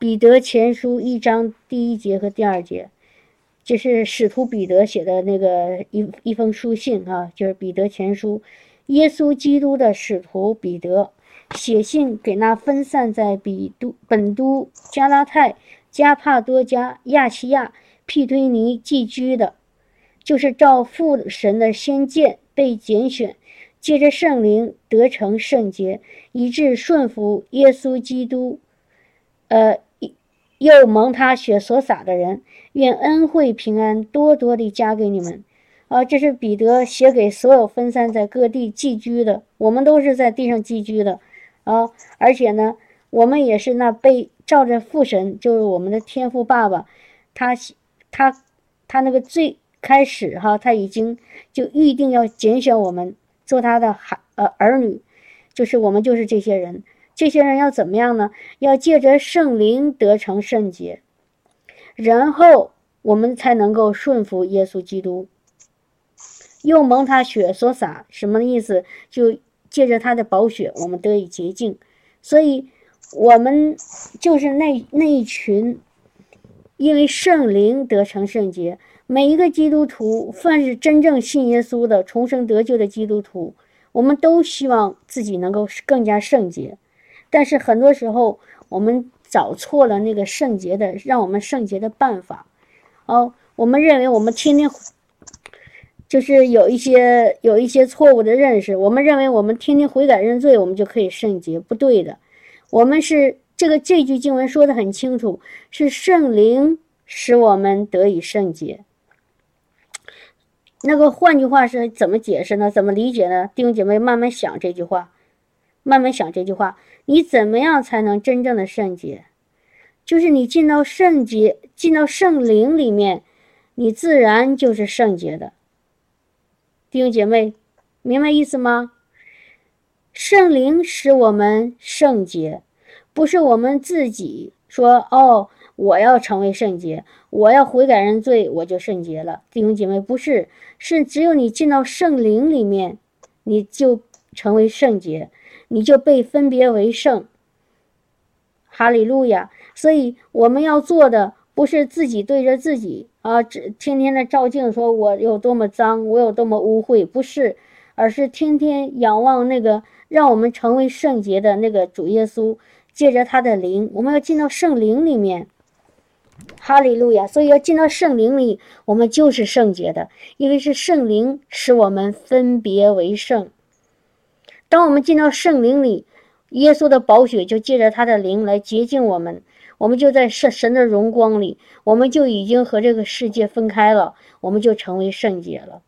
彼得前书一章第一节和第二节，这是使徒彼得写的那个一一封书信啊，就是彼得前书。耶稣基督的使徒彼得写信给那分散在比都、本都、加拉太、加帕多加、亚细亚、庇推尼寄居的，就是照父神的先见被拣选，借着圣灵得成圣洁，以致顺服耶稣基督，呃，又蒙他血所洒的人，愿恩惠平安多多地加给你们。啊，这是彼得写给所有分散在各地寄居的，我们都是在地上寄居的，啊，而且呢，我们也是那被照着父神，就是我们的天父爸爸，他他他那个最开始哈，他已经就预定要拣选我们做他的孩呃儿女，就是我们就是这些人，这些人要怎么样呢？要借着圣灵得成圣洁，然后我们才能够顺服耶稣基督。又蒙他血所洒，什么意思？就借着他的宝血，我们得以洁净。所以，我们就是那那一群，因为圣灵得成圣洁。每一个基督徒，凡是真正信耶稣的、重生得救的基督徒，我们都希望自己能够更加圣洁。但是很多时候，我们找错了那个圣洁的、让我们圣洁的办法。哦，我们认为我们天天。就是有一些有一些错误的认识，我们认为我们天天悔改认罪，我们就可以圣洁，不对的。我们是这个这句经文说的很清楚，是圣灵使我们得以圣洁。那个换句话是怎么解释呢？怎么理解呢？弟兄姐妹慢慢想这句话，慢慢想这句话，你怎么样才能真正的圣洁？就是你进到圣洁，进到圣灵里面，你自然就是圣洁的。弟兄姐妹，明白意思吗？圣灵使我们圣洁，不是我们自己说哦，我要成为圣洁，我要悔改认罪，我就圣洁了。弟兄姐妹，不是，是只有你进到圣灵里面，你就成为圣洁，你就被分别为圣。哈利路亚！所以我们要做的。不是自己对着自己啊，只天天的照镜，说我有多么脏，我有多么污秽，不是，而是天天仰望那个让我们成为圣洁的那个主耶稣，借着他的灵，我们要进到圣灵里面。哈利路亚！所以要进到圣灵里，我们就是圣洁的，因为是圣灵使我们分别为圣。当我们进到圣灵里，耶稣的宝血就借着他的灵来洁净我们。我们就在神神的荣光里，我们就已经和这个世界分开了，我们就成为圣洁了。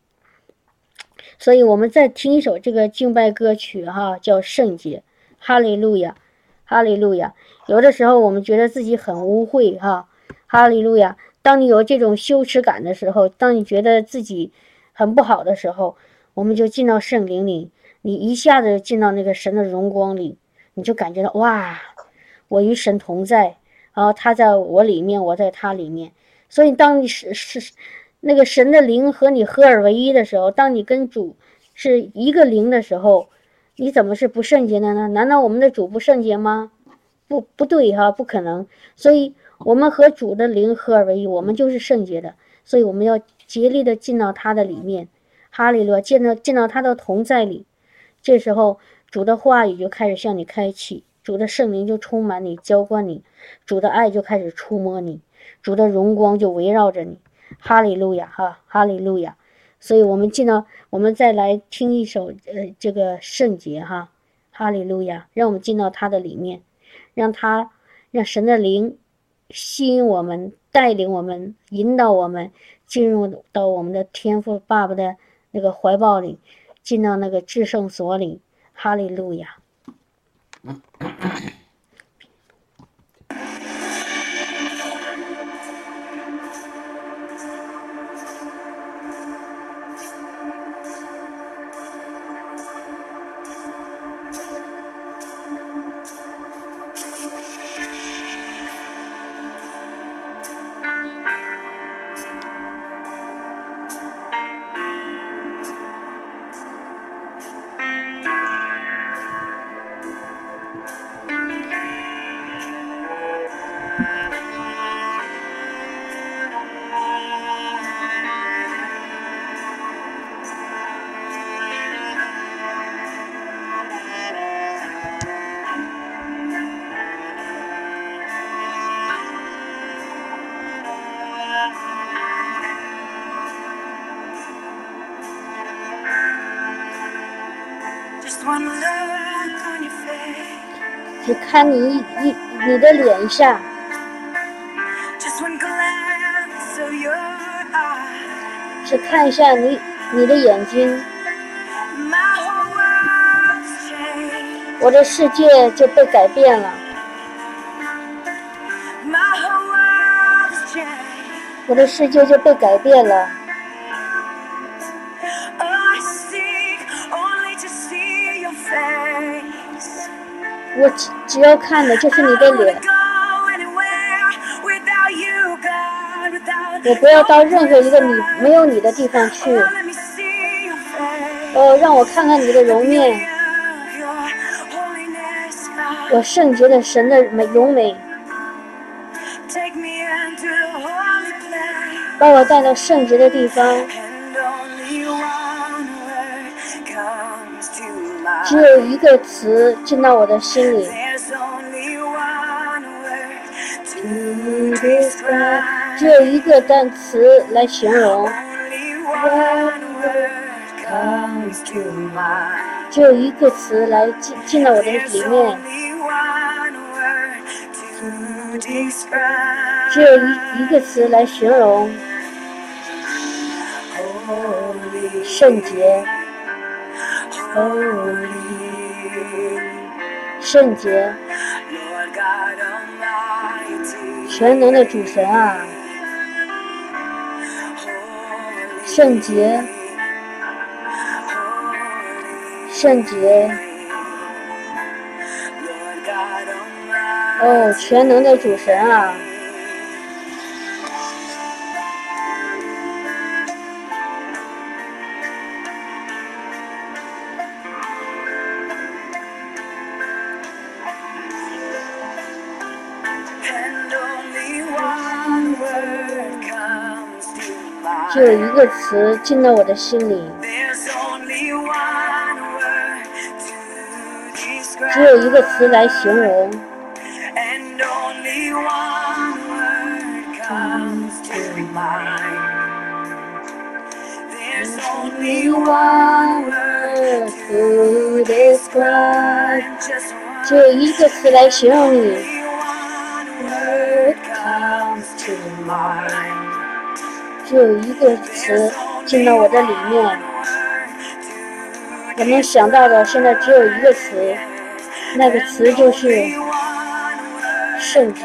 所以，我们再听一首这个敬拜歌曲，哈，叫《圣洁》，哈利路亚，哈利路亚。有的时候，我们觉得自己很污秽，哈，哈利路亚。当你有这种羞耻感的时候，当你觉得自己很不好的时候，我们就进到圣灵里，你一下子进到那个神的荣光里，你就感觉到哇，我与神同在。然后他在我里面，我在他里面，所以当你是是那个神的灵和你合而为一的时候，当你跟主是一个灵的时候，你怎么是不圣洁的呢？难道我们的主不圣洁吗？不，不对哈，不可能。所以我们和主的灵合而为一，我们就是圣洁的。所以我们要竭力的进到他的里面，哈利路亚，进到进到他的同在里。这时候主的话语就开始向你开启。主的圣灵就充满你，浇灌你；主的爱就开始触摸你，主的荣光就围绕着你。哈利路亚，哈，哈利路亚。所以，我们进到，我们再来听一首，呃，这个圣洁，哈，哈利路亚。让我们进到他的里面，让他，让神的灵吸引我们，带领我们，引导我们进入到我们的天赋爸爸的那个怀抱里，进到那个至圣所里。哈利路亚。看你一你的脸一下，只看一下你你的眼睛，我的世界就被改变了，我的世界就被改变了。我只只要看的就是你的脸，我不要到任何一个你没有你的地方去。哦，让我看看你的容面，我圣洁的神的美容美，把我带到圣洁的地方。只有一个词进到我的心里，只有一个单词来形容，只有一个词来进进到我的里面，只有一一个词来形容圣洁。圣洁，全能的主神啊！圣洁，圣洁，哦，全能的主神啊！有一个词进到我的心里，只有一个词来形容。只有一个词来形容你。只有一个词进到我的里面，我能想到的现在只有一个词，那个词就是圣洁。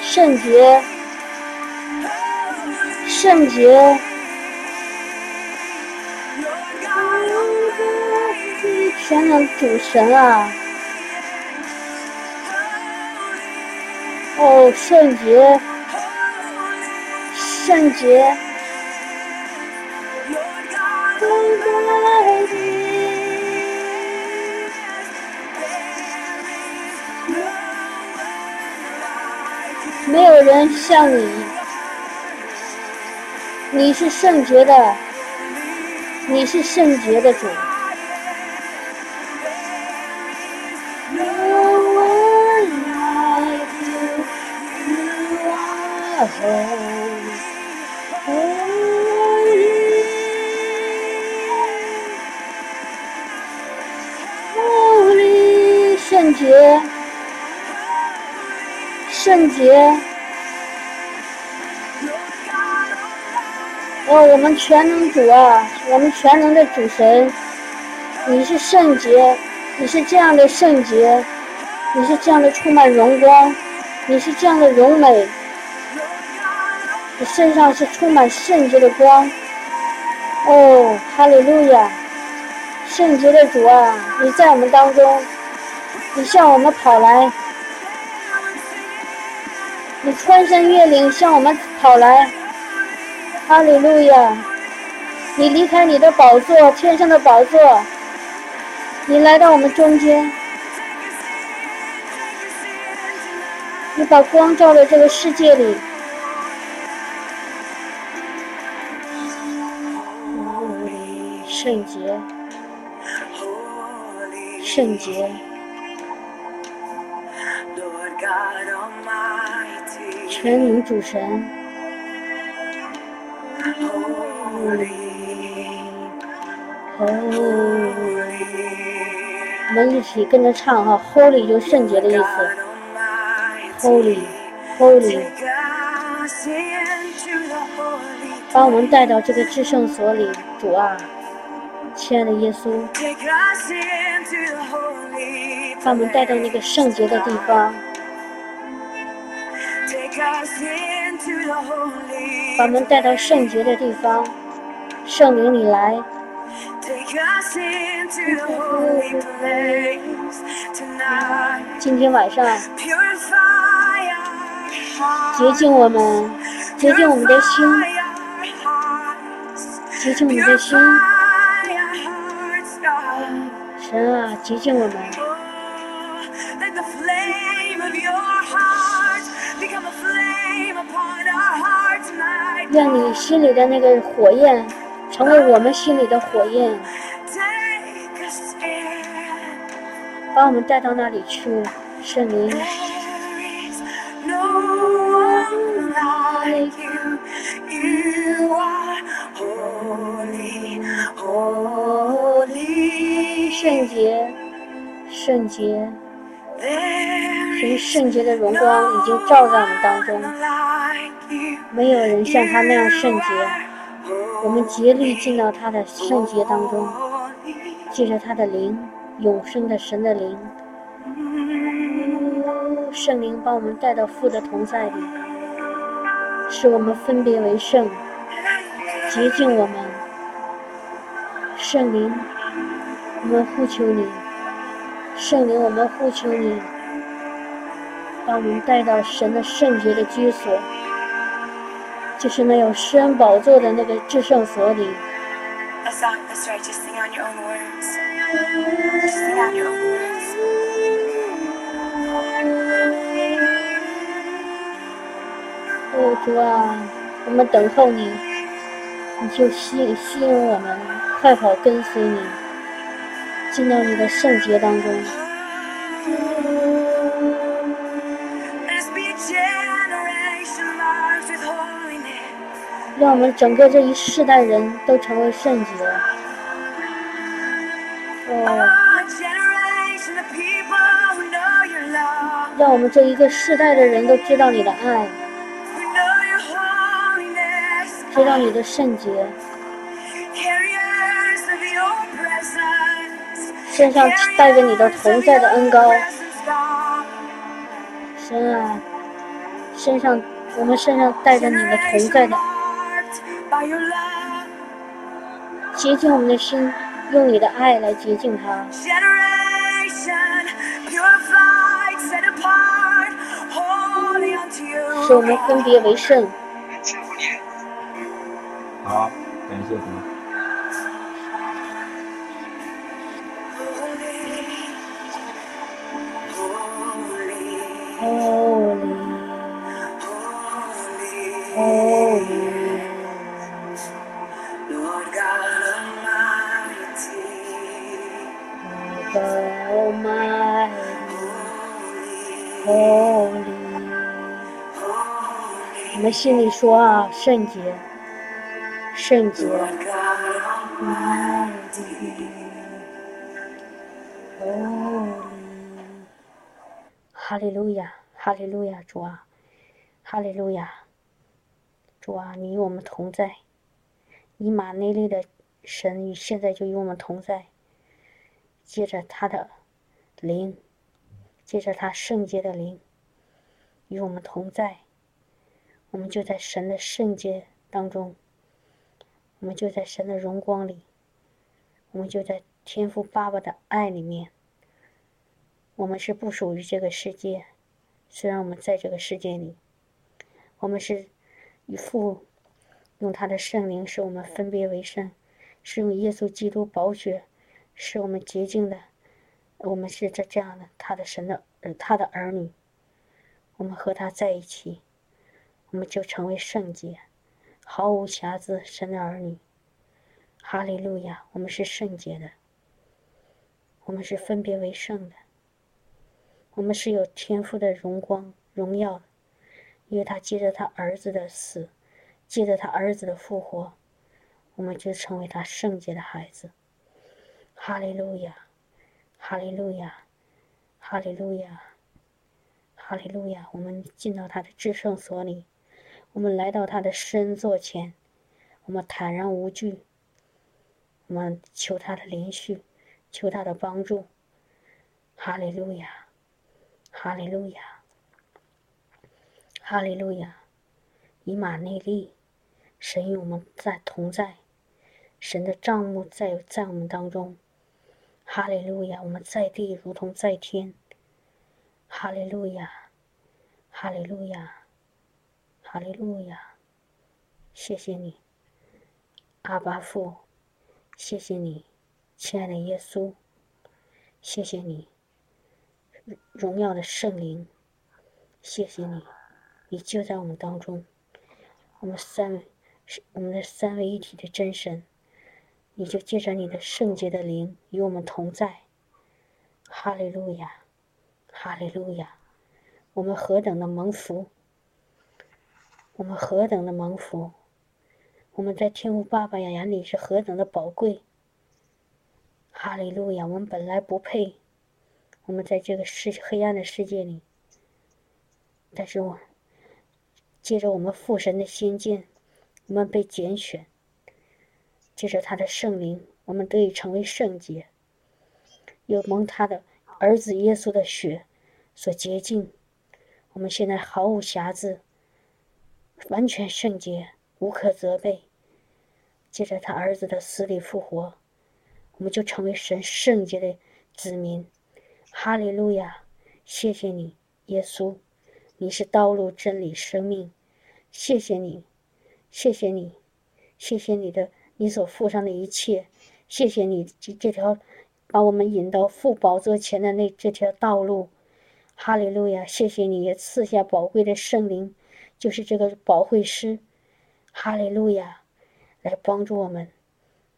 圣洁，圣洁。天呐，主神啊！哦，圣洁，圣洁。没有人像你，你是圣洁的，你是圣洁的主。全能主啊，我们全能的主神，你是圣洁，你是这样的圣洁，你是这样的充满荣光，你是这样的荣美。你身上是充满圣洁的光，哦，哈利路亚！圣洁的主啊，你在我们当中，你向我们跑来，你穿山越岭向我们跑来，哈利路亚！你离开你的宝座，天上的宝座，你来到我们中间，你把光照在这个世界里。圣洁，圣洁，全名主神。我们一起跟着唱哈，Holy 就圣洁的意思，Holy，Holy，把我们带到这个至圣所里，主啊，亲爱的耶稣，把我们带到那个圣洁的地方，把我们带到圣洁的地方，圣灵你来。今天晚上，洁净我们，洁净我们的心，洁净我们的心。神啊，洁净我们，让你心里的那个火焰。成为我们心里的火焰，把我们带到那里去，圣灵。圣洁，圣洁，神圣洁的荣光已经照在我们当中，没有人像他那样圣洁。我们竭力进到他的圣洁当中，借着他的灵，永生的神的灵，圣灵把我们带到父的同在里，使我们分别为圣，洁净我们。圣灵，我们呼求你；圣灵，我们呼求你，把我们带到神的圣洁的居所。就是那有施恩宝座的那个至圣所里。哦，主啊，我们等候你，你就吸吸引我们，快跑跟随你，进到你的圣洁当中。让我们整个这一世代人都成为圣洁。哦，让我们这一个世代的人都知道你的爱，知道你的圣洁，身上带着你的同在的恩膏。神啊，身上我们身上带着你的同在的。洁净我们的心，用你的爱来洁净它，使我们分别为圣。好，感谢主。我们心里说啊，圣洁，圣洁，哈利路亚，哈利路亚，主啊，哈利路亚，主啊，你与我们同在，以马内利的神与现在就与我们同在，借着他的灵，借着他圣洁的灵，与我们同在。我们就在神的圣洁当中，我们就在神的荣光里，我们就在天父爸爸的爱里面。我们是不属于这个世界，虽然我们在这个世界里，我们是与父用他的圣灵使我们分别为圣，是用耶稣基督宝血使我们洁净的。我们是这这样的，他的神的他的儿女，我们和他在一起。我们就成为圣洁，毫无瑕疵，神的儿女。哈利路亚！我们是圣洁的，我们是分别为圣的。我们是有天赋的荣光、荣耀的，因为他借着他儿子的死，借着他儿子的复活，我们就成为他圣洁的孩子。哈利路亚，哈利路亚，哈利路亚，哈利路亚！我们进到他的至圣所里，我们来到他的身座前，我们坦然无惧，我们求他的连续，求他的帮助。哈利路亚。哈利路亚，哈利路亚，以马内利，神与我们在同在，神的账目在在我们当中。哈利路亚，我们在地如同在天。哈利路亚，哈利路亚，哈利路亚，谢谢你，阿巴父，谢谢你，亲爱的耶稣，谢谢你。荣耀的圣灵，谢谢你，你就在我们当中。我们三我们的三位一体的真神，你就借着你的圣洁的灵与我们同在。哈利路亚，哈利路亚！我们何等的蒙福！我们何等的蒙福！我们在天父爸爸眼里是何等的宝贵！哈利路亚！我们本来不配。我们在这个世黑暗的世界里，但是我借着我们父神的心境，我们被拣选，借着他的圣灵，我们得以成为圣洁，又蒙他的儿子耶稣的血所洁净。我们现在毫无瑕疵，完全圣洁，无可责备。借着他儿子的死里复活，我们就成为神圣洁的子民。哈利路亚！谢谢你，耶稣，你是道路、真理、生命。谢谢你，谢谢你，谢谢你的你所付上的一切。谢谢你这这条把我们引到父宝座前的那这条道路。哈利路亚！谢谢你也赐下宝贵的圣灵，就是这个保惠师。哈利路亚！来帮助我们，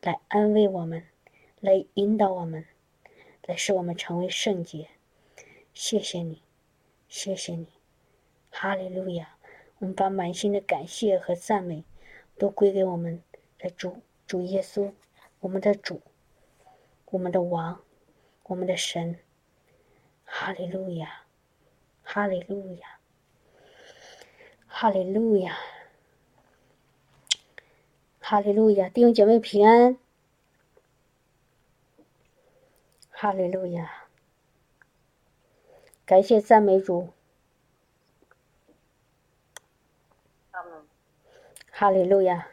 来安慰我们，来引导我们。来使我们成为圣洁，谢谢你，谢谢你，哈利路亚！我们把满心的感谢和赞美都归给我们的主，主耶稣，我们的主，我们的王，我们的神，哈利路亚，哈利路亚，哈利路亚，哈利路亚！弟兄姐妹平安。哈利路亚！感谢赞美主。哈利路亚！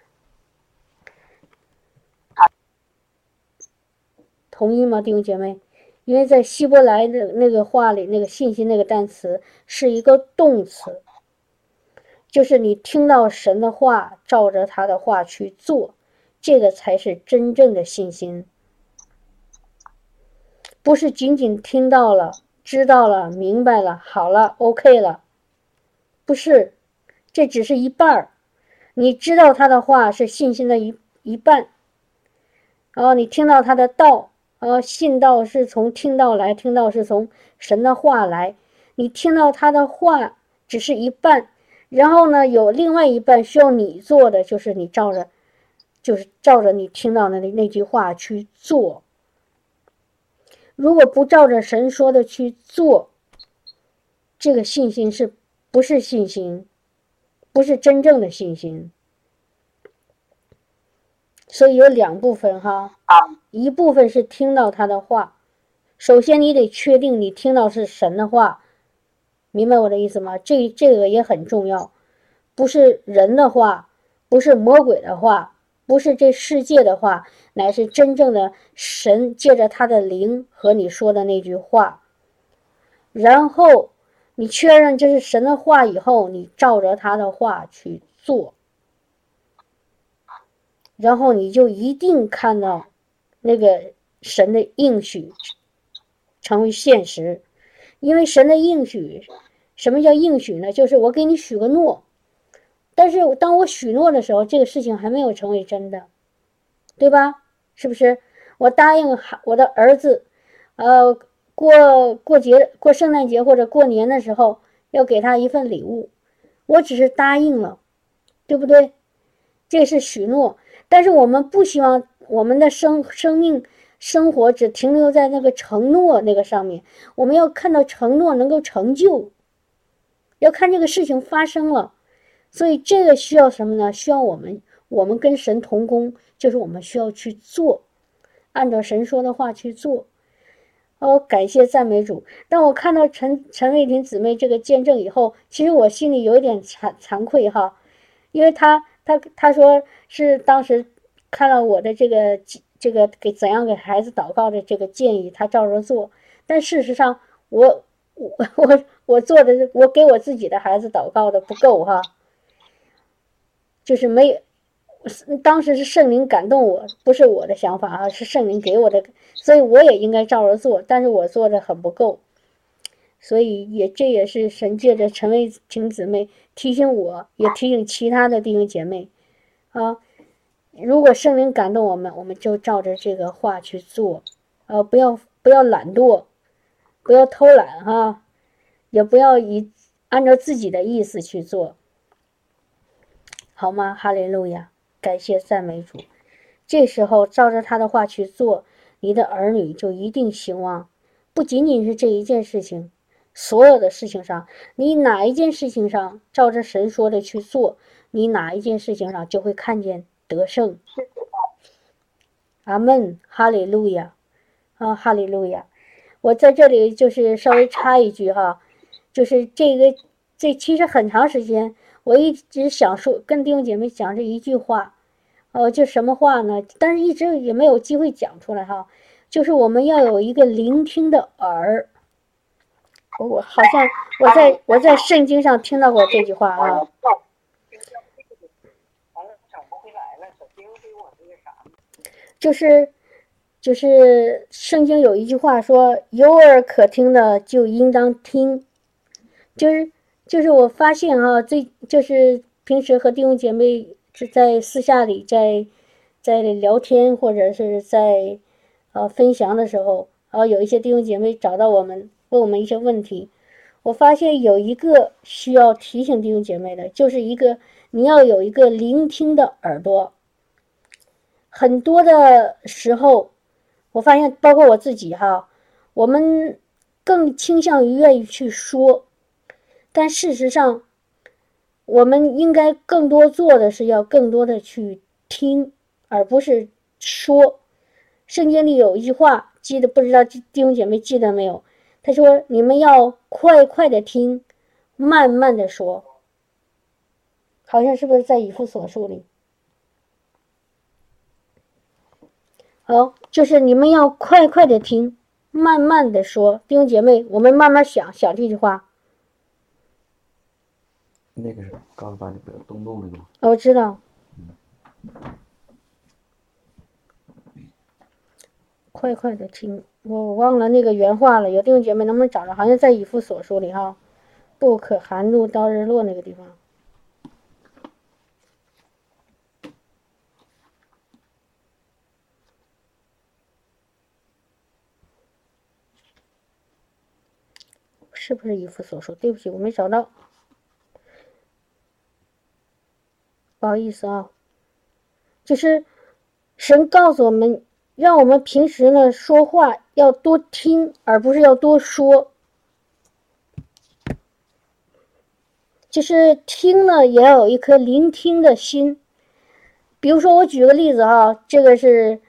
同意吗，弟兄姐妹？因为在希伯来的那个话里，那个信心那个单词是一个动词，就是你听到神的话，照着他的话去做，这个才是真正的信心。不是仅仅听到了、知道了、明白了、好了、OK 了，不是，这只是一半儿。你知道他的话是信心的一一半，然后你听到他的道，呃，信道是从听到来，听到是从神的话来。你听到他的话只是一半，然后呢，有另外一半需要你做的，就是你照着，就是照着你听到的那那句话去做。如果不照着神说的去做，这个信心是不是信心？不是真正的信心。所以有两部分哈，一部分是听到他的话，首先你得确定你听到是神的话，明白我的意思吗？这这个也很重要，不是人的话，不是魔鬼的话。不是这世界的话，乃是真正的神借着他的灵和你说的那句话。然后你确认这是神的话以后，你照着他的话去做，然后你就一定看到那个神的应许成为现实。因为神的应许，什么叫应许呢？就是我给你许个诺。但是当我许诺的时候，这个事情还没有成为真的，对吧？是不是？我答应我的儿子，呃，过过节、过圣诞节或者过年的时候要给他一份礼物，我只是答应了，对不对？这是许诺，但是我们不希望我们的生生命生活只停留在那个承诺那个上面，我们要看到承诺能够成就，要看这个事情发生了，所以这个需要什么呢？需要我们，我们跟神同工，就是我们需要去做，按照神说的话去做。哦，感谢赞美主。当我看到陈陈卫婷姊妹这个见证以后，其实我心里有一点惭惭愧哈，因为她。他他说是当时看了我的这个这个给怎样给孩子祷告的这个建议，他照着做。但事实上，我我我我做的我给我自己的孩子祷告的不够哈，就是没有当时是圣灵感动我，不是我的想法啊，是圣灵给我的，所以我也应该照着做，但是我做的很不够。所以也这也是神借着陈卫婷姊妹提醒我，也提醒其他的弟兄姐妹，啊，如果圣灵感动我们，我们就照着这个话去做，呃，不要不要懒惰，不要偷懒哈，也不要以按照自己的意思去做，好吗？哈利路亚，感谢赞美主。这时候照着他的话去做，你的儿女就一定兴旺，不仅仅是这一件事情。所有的事情上，你哪一件事情上照着神说的去做，你哪一件事情上就会看见得胜。阿门，哈利路亚，啊，哈利路亚。我在这里就是稍微插一句哈，就是这个这其实很长时间我一直想说跟弟兄姐妹讲这一句话，呃，就什么话呢？但是一直也没有机会讲出来哈，就是我们要有一个聆听的耳。我好像我在我在圣经上听到过这句话啊，就是就是圣经有一句话说有耳可听的就应当听，就是就是我发现啊，最就是平时和弟兄姐妹是在私下里在在聊天或者是在呃分享的时候，然后有一些弟兄姐妹找到我们。问我们一些问题，我发现有一个需要提醒弟兄姐妹的，就是一个你要有一个聆听的耳朵。很多的时候，我发现包括我自己哈，我们更倾向于愿意去说，但事实上，我们应该更多做的是要更多的去听，而不是说。圣经里有一句话，记得不知道弟兄姐妹记得没有？他说：“你们要快快的听，慢慢的说。好像是不是在以父所述里？好，就是你们要快快的听，慢慢的说。弟兄姐妹，我们慢慢想想这句话。那个是告诉把你不要动动那个。我知道。快快的听。”我忘了那个原话了，有弟兄姐妹能不能找着？好像在以弗所书里哈，不可含怒到日落那个地方，是不是以弗所书？对不起，我没找到，不好意思啊，就是神告诉我们。让我们平时呢说话要多听，而不是要多说。就是听呢，也要有一颗聆听的心。比如说，我举个例子哈，这个是，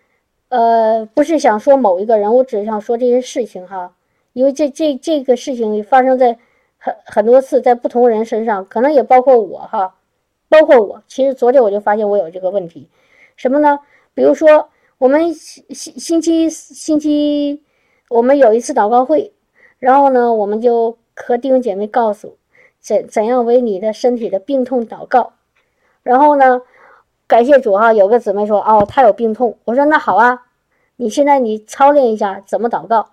呃，不是想说某一个人，我只是想说这些事情哈。因为这这这个事情发生在很很多次，在不同人身上，可能也包括我哈，包括我。其实昨天我就发现我有这个问题，什么呢？比如说。我们星星星期星期，我们有一次祷告会，然后呢，我们就和弟兄姐妹告诉怎怎样为你的身体的病痛祷告。然后呢，感谢主哈，有个姊妹说哦，她有病痛。我说那好啊，你现在你操练一下怎么祷告。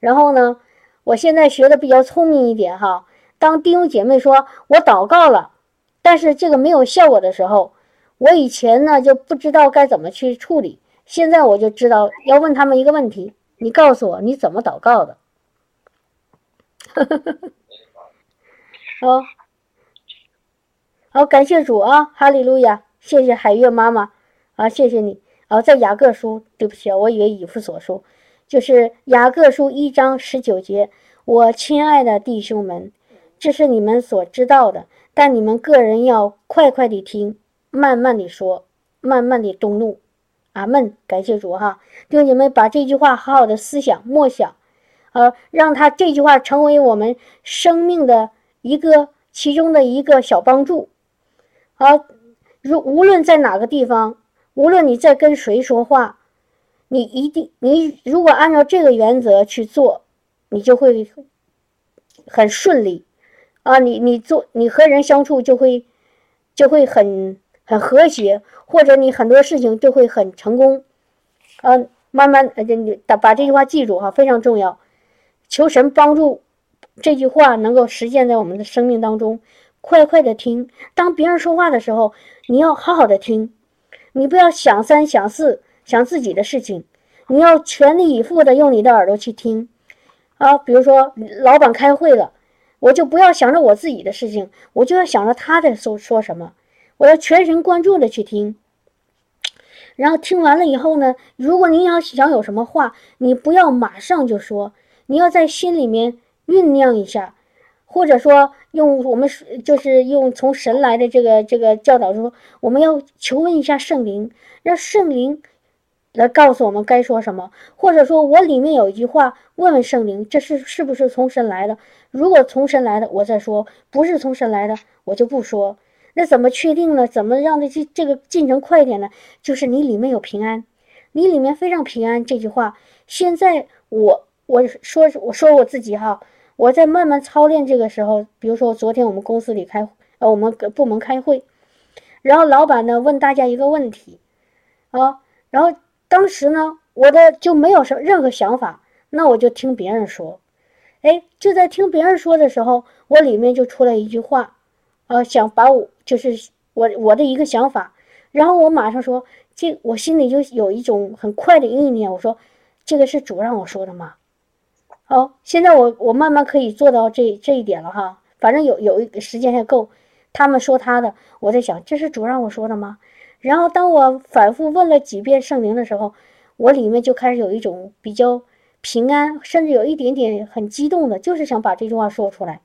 然后呢，我现在学的比较聪明一点哈，当弟兄姐妹说我祷告了，但是这个没有效果的时候，我以前呢就不知道该怎么去处理。现在我就知道要问他们一个问题，你告诉我你怎么祷告的，哦，好，感谢主啊，哈利路亚，谢谢海月妈妈啊，谢谢你。啊，在雅各书，对不起啊，我以为以弗所书，就是雅各书一章十九节，我亲爱的弟兄们，这是你们所知道的，但你们个人要快快的听，慢慢地说，慢慢的动怒。阿门，感谢主哈，弟兄姐妹把这句话好好的思想默想，呃，让他这句话成为我们生命的一个其中的一个小帮助。好，如无论在哪个地方，无论你在跟谁说话，你一定你如果按照这个原则去做，你就会很顺利啊，你你做你和人相处就会就会很。很和谐，或者你很多事情都会很成功，嗯，慢慢呃，你把把这句话记住哈，非常重要。求神帮助这句话能够实现在我们的生命当中。快快的听，当别人说话的时候，你要好好的听，你不要想三想四想自己的事情，你要全力以赴的用你的耳朵去听啊。比如说老板开会了，我就不要想着我自己的事情，我就要想着他在说说什么。我要全神贯注的去听，然后听完了以后呢，如果你要想有什么话，你不要马上就说，你要在心里面酝酿一下，或者说用我们就是用从神来的这个这个教导说，我们要求问一下圣灵，让圣灵来告诉我们该说什么，或者说我里面有一句话，问问圣灵，这是是不是从神来的？如果从神来的，我再说；不是从神来的，我就不说。那怎么确定呢？怎么让这这这个进程快一点呢？就是你里面有平安，你里面非常平安。这句话，现在我我说我说我自己哈，我在慢慢操练这个时候，比如说昨天我们公司里开呃我们部门开会，然后老板呢问大家一个问题啊，然后当时呢我的就没有什任何想法，那我就听别人说，哎，就在听别人说的时候，我里面就出来一句话。呃，想把我就是我我的一个想法，然后我马上说，这我心里就有一种很快的意念，我说，这个是主让我说的吗？好，现在我我慢慢可以做到这这一点了哈，反正有有一个时间还够。他们说他的，我在想，这是主让我说的吗？然后当我反复问了几遍圣灵的时候，我里面就开始有一种比较平安，甚至有一点点很激动的，就是想把这句话说出来，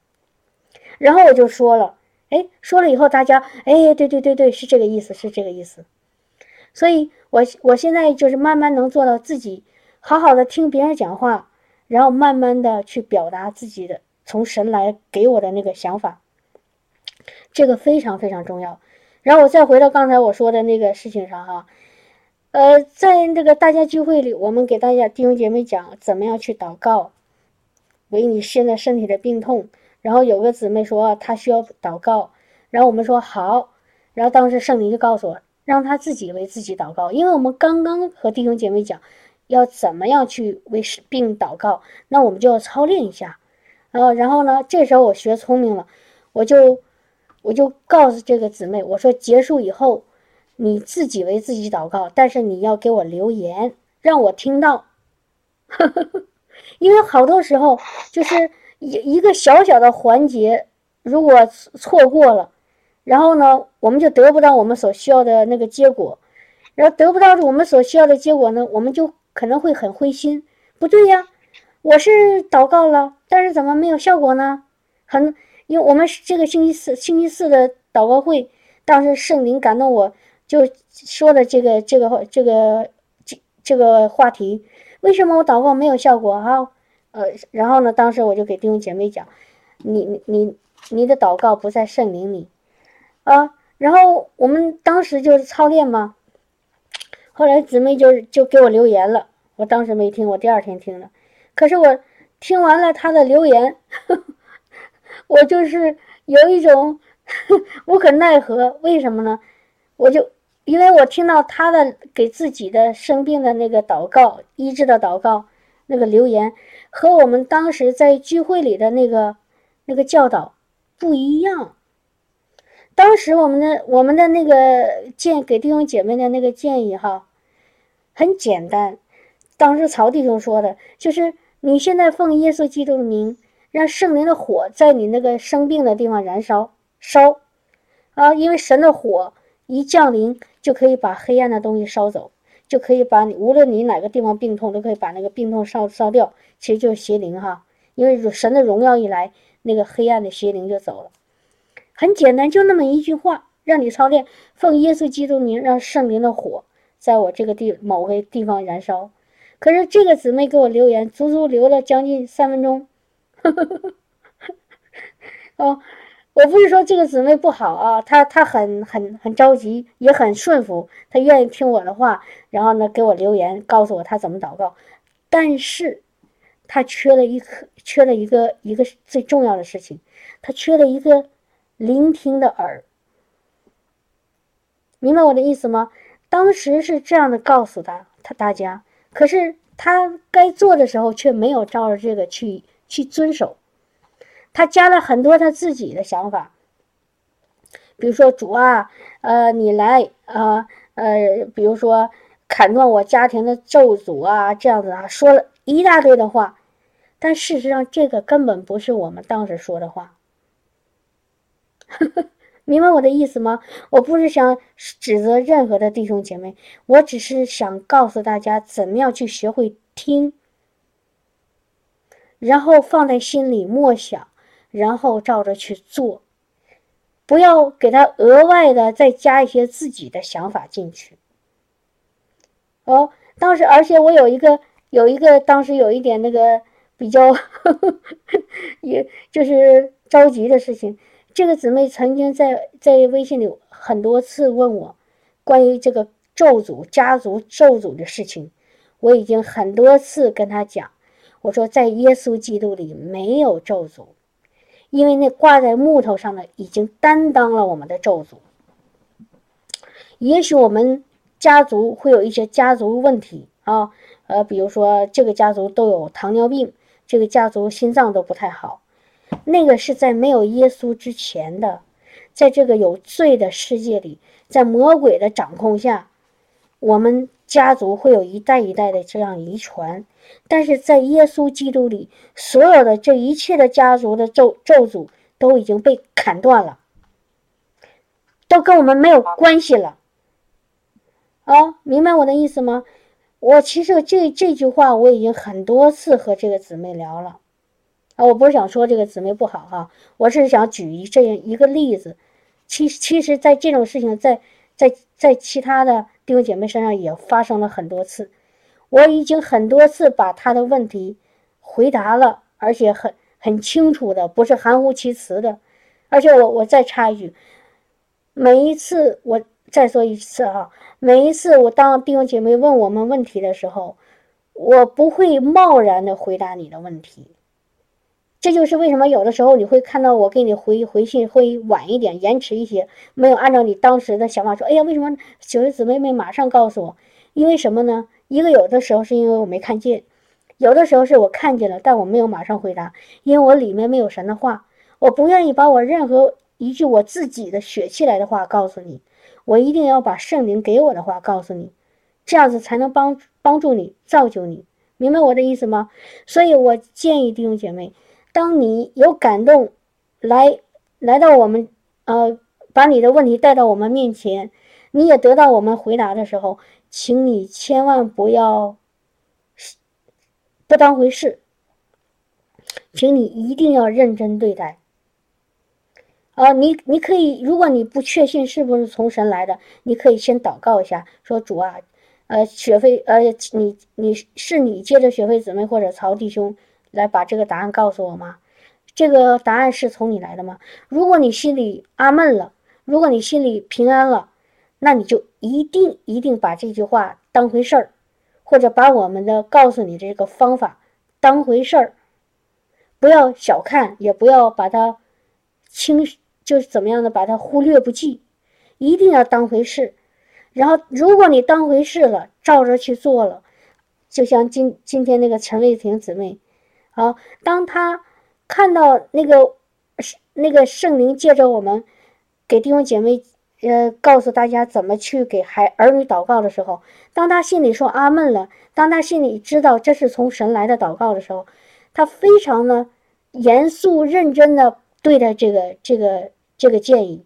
然后我就说了。哎，说了以后，大家哎，对对对对，是这个意思，是这个意思。所以，我我现在就是慢慢能做到自己好好的听别人讲话，然后慢慢的去表达自己的从神来给我的那个想法，这个非常非常重要。然后我再回到刚才我说的那个事情上哈，呃，在那个大家聚会里，我们给大家弟兄姐妹讲怎么样去祷告，为你现在身体的病痛。然后有个姊妹说她需要祷告，然后我们说好，然后当时圣灵就告诉我，让她自己为自己祷告，因为我们刚刚和弟兄姐妹讲要怎么样去为病祷告，那我们就要操练一下，呃，然后呢，这时候我学聪明了，我就我就告诉这个姊妹，我说结束以后你自己为自己祷告，但是你要给我留言，让我听到，因为好多时候就是。一一个小小的环节，如果错过了，然后呢，我们就得不到我们所需要的那个结果，然后得不到我们所需要的结果呢，我们就可能会很灰心。不对呀，我是祷告了，但是怎么没有效果呢？很，因为我们这个星期四星期四的祷告会，当时圣灵感动我，就说的这个这个这个这这个话题，为什么我祷告没有效果啊？呃，然后呢？当时我就给弟兄姐妹讲，你你你的祷告不在圣灵里，啊，然后我们当时就是操练嘛。后来姊妹就就给我留言了，我当时没听，我第二天听了。可是我听完了他的留言，我就是有一种无可奈何。为什么呢？我就因为我听到他的给自己的生病的那个祷告、医治的祷告那个留言。和我们当时在聚会里的那个那个教导不一样。当时我们的我们的那个建给弟兄姐妹的那个建议哈，很简单。当时曹弟兄说的就是：你现在奉耶稣基督的名，让圣灵的火在你那个生病的地方燃烧烧，啊，因为神的火一降临，就可以把黑暗的东西烧走，就可以把你无论你哪个地方病痛，都可以把那个病痛烧烧掉。其实就是邪灵哈，因为神的荣耀一来，那个黑暗的邪灵就走了。很简单，就那么一句话，让你操练，奉耶稣基督名，让圣灵的火在我这个地某个地方燃烧。可是这个姊妹给我留言，足足留了将近三分钟。哦，我不是说这个姊妹不好啊，她她很很很着急，也很顺服，她愿意听我的话，然后呢给我留言，告诉我她怎么祷告。但是，她缺了一颗，缺了一个一个最重要的事情，她缺了一个聆听的耳。明白我的意思吗？当时是这样的告诉他，他大家。可是他该做的时候却没有照着这个去去遵守，他加了很多他自己的想法，比如说主啊，呃，你来啊，呃，比如说砍断我家庭的咒诅啊，这样子啊，说了一大堆的话，但事实上这个根本不是我们当时说的话。明白我的意思吗？我不是想指责任何的弟兄姐妹，我只是想告诉大家怎么样去学会听，然后放在心里默想，然后照着去做，不要给他额外的再加一些自己的想法进去。哦，当时而且我有一个有一个当时有一点那个比较，也就是着急的事情。这个姊妹曾经在在微信里很多次问我关于这个咒诅、家族咒诅的事情，我已经很多次跟她讲，我说在耶稣基督里没有咒诅，因为那挂在木头上的已经担当了我们的咒诅。也许我们家族会有一些家族问题啊，呃，比如说这个家族都有糖尿病，这个家族心脏都不太好。那个是在没有耶稣之前的，在这个有罪的世界里，在魔鬼的掌控下，我们家族会有一代一代的这样遗传。但是在耶稣基督里，所有的这一切的家族的咒咒诅都已经被砍断了，都跟我们没有关系了。啊，明白我的意思吗？我其实这这句话我已经很多次和这个姊妹聊了。啊，我不是想说这个姊妹不好哈，我是想举一这样一个例子。其其实，在这种事情，在在在其他的弟兄姐妹身上也发生了很多次。我已经很多次把他的问题回答了，而且很很清楚的，不是含糊其辞的。而且我我再插一句，每一次我再说一次哈，每一次我当弟兄姐妹问我们问题的时候，我不会贸然的回答你的问题。这就是为什么有的时候你会看到我给你回回信会晚一点、延迟一些，没有按照你当时的想法说。哎呀，为什么九月姊妹妹马上告诉我？因为什么呢？一个有的时候是因为我没看见，有的时候是我看见了，但我没有马上回答，因为我里面没有神的话，我不愿意把我任何一句我自己的血气来的话告诉你，我一定要把圣灵给我的话告诉你，这样子才能帮帮助你、造就你，明白我的意思吗？所以我建议弟兄姐妹。当你有感动，来来到我们，呃，把你的问题带到我们面前，你也得到我们回答的时候，请你千万不要不当回事，请你一定要认真对待。啊，你你可以，如果你不确信是不是从神来的，你可以先祷告一下，说主啊，呃，学费，呃，你你是你接着学费姊妹或者曹弟兄。来把这个答案告诉我吗？这个答案是从你来的吗？如果你心里阿闷了，如果你心里平安了，那你就一定一定把这句话当回事儿，或者把我们的告诉你的这个方法当回事儿，不要小看，也不要把它轻，就是怎么样的把它忽略不计，一定要当回事。然后，如果你当回事了，照着去做了，就像今今天那个陈卫婷姊妹。好，当他看到那个那个圣灵借着我们给弟兄姐妹呃告诉大家怎么去给孩儿女祷告的时候，当他心里说阿门了，当他心里知道这是从神来的祷告的时候，他非常呢严肃认真的对待这个这个这个建议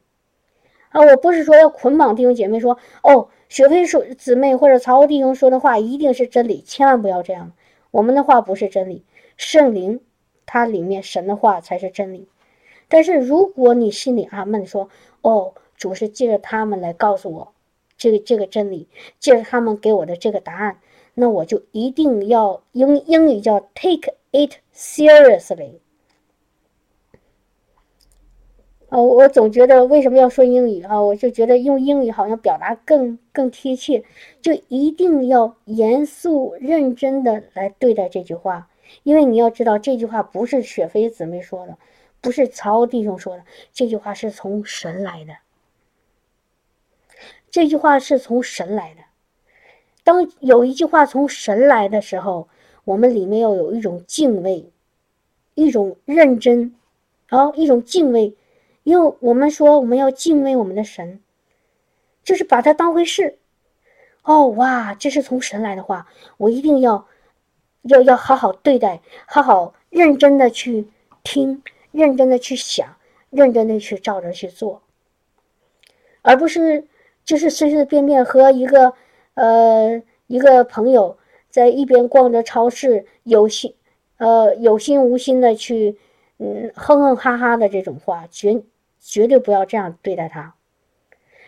啊！我不是说要捆绑弟兄姐妹说哦，雪飞说姊妹或者曹弟兄说的话一定是真理，千万不要这样。我们的话不是真理，圣灵它里面神的话才是真理。但是如果你心里阿闷说哦，主是借着他们来告诉我这个这个真理，借着他们给我的这个答案，那我就一定要英英语叫 take it seriously。哦，我总觉得为什么要说英语啊？我就觉得用英语好像表达更更贴切，就一定要严肃认真的来对待这句话，因为你要知道这句话不是雪飞姊妹说的，不是曹弟兄说的，这句话是从神来的，这句话是从神来的。当有一句话从神来的时候，我们里面要有一种敬畏，一种认真，啊，一种敬畏。因为我们说我们要敬畏我们的神，就是把它当回事。哦，哇，这是从神来的话，我一定要要要好好对待，好好认真的去听，认真的去想，认真的去照着去做，而不是就是随随便便和一个呃一个朋友在一边逛着超市，有心呃有心无心的去嗯哼哼哈哈的这种话，绝。绝对不要这样对待他，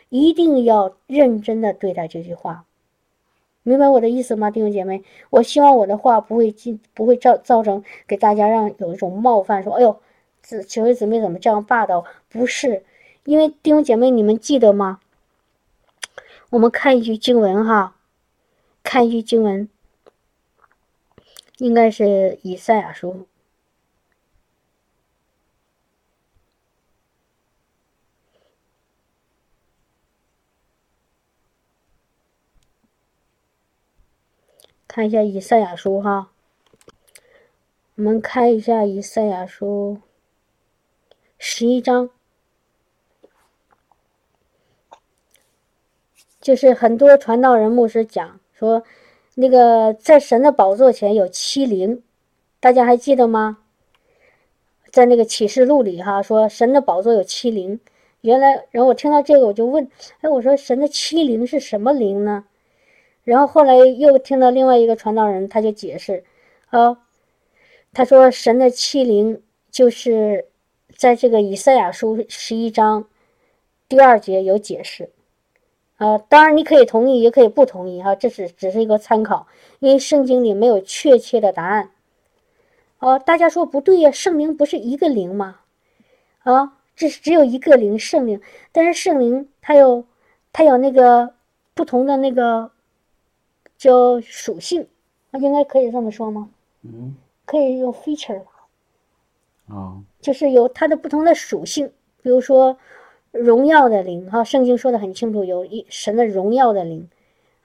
一定要认真的对待这句话，明白我的意思吗，弟兄姐妹？我希望我的话不会进，不会造造成给大家让有一种冒犯，说，哎呦，姊几位姊妹怎么这样霸道？不是，因为弟兄姐妹，你们记得吗？我们看一句经文哈，看一句经文，应该是以赛亚书。看一下以赛亚书哈，我们看一下以赛亚书十一章，就是很多传道人牧师讲说，那个在神的宝座前有七灵，大家还记得吗？在那个启示录里哈，说神的宝座有七灵。原来，然后我听到这个我就问，哎，我说神的七灵是什么灵呢？然后后来又听到另外一个传道人，他就解释，啊，他说神的欺凌就是在这个以赛亚书十一章第二节有解释，啊，当然你可以同意，也可以不同意，哈，这是只是一个参考，因为圣经里没有确切的答案。哦，大家说不对呀，圣灵不是一个灵吗？啊，这是只有一个灵，圣灵，但是圣灵它有它有那个不同的那个。叫属性，那应该可以这么说吗？嗯，可以用 feature 啊，就是有它的不同的属性，比如说荣耀的灵哈，圣经说的很清楚，有一神的荣耀的灵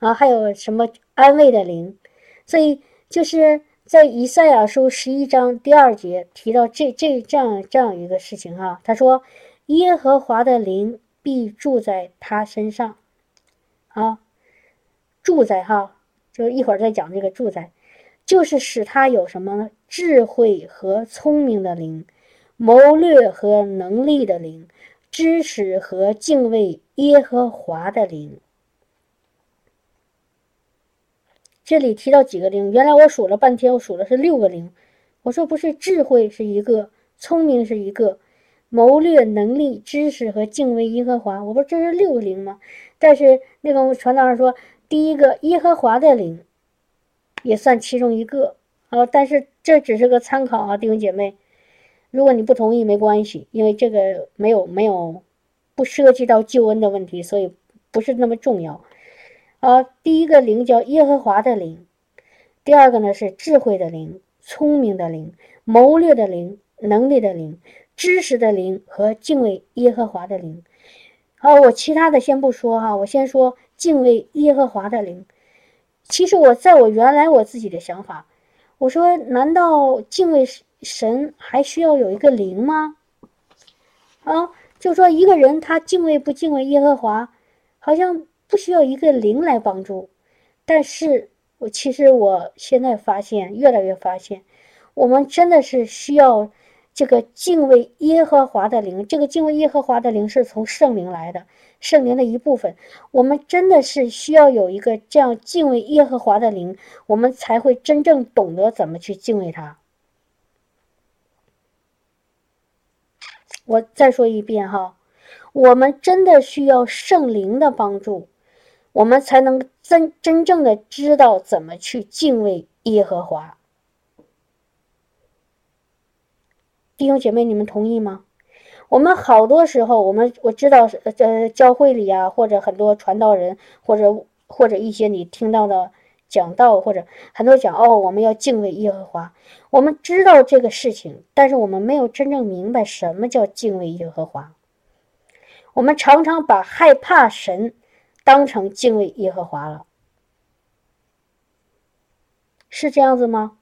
啊，还有什么安慰的灵，所以就是在以赛亚书十一章第二节提到这这这样这样一个事情哈，他说耶和华的灵必住在他身上，啊，住在哈。就一会儿再讲这个住在，就是使他有什么？智慧和聪明的灵，谋略和能力的灵，知识和敬畏耶和华的灵。这里提到几个灵，原来我数了半天，我数的是六个灵。我说不是，智慧是一个，聪明是一个，谋略能力、知识和敬畏耶和华，我不这是六个灵吗？但是那个传道人说。第一个耶和华的灵，也算其中一个啊，但是这只是个参考啊，弟兄姐妹，如果你不同意没关系，因为这个没有没有不涉及到救恩的问题，所以不是那么重要啊。第一个灵叫耶和华的灵，第二个呢是智慧的灵、聪明的灵、谋略的灵、能力的灵、知识的灵和敬畏耶和华的灵。好，我其他的先不说哈，我先说。敬畏耶和华的灵，其实我在我原来我自己的想法，我说难道敬畏神还需要有一个灵吗？啊，就说一个人他敬畏不敬畏耶和华，好像不需要一个灵来帮助。但是我其实我现在发现，越来越发现，我们真的是需要这个敬畏耶和华的灵，这个敬畏耶和华的灵是从圣灵来的，圣灵的一部分。我们真的是需要有一个这样敬畏耶和华的灵，我们才会真正懂得怎么去敬畏他。我再说一遍哈，我们真的需要圣灵的帮助，我们才能真真正的知道怎么去敬畏耶和华。弟兄姐妹，你们同意吗？我们好多时候，我们我知道，呃，教会里啊，或者很多传道人，或者或者一些你听到的讲道，或者很多讲哦，我们要敬畏耶和华。我们知道这个事情，但是我们没有真正明白什么叫敬畏耶和华。我们常常把害怕神当成敬畏耶和华了，是这样子吗？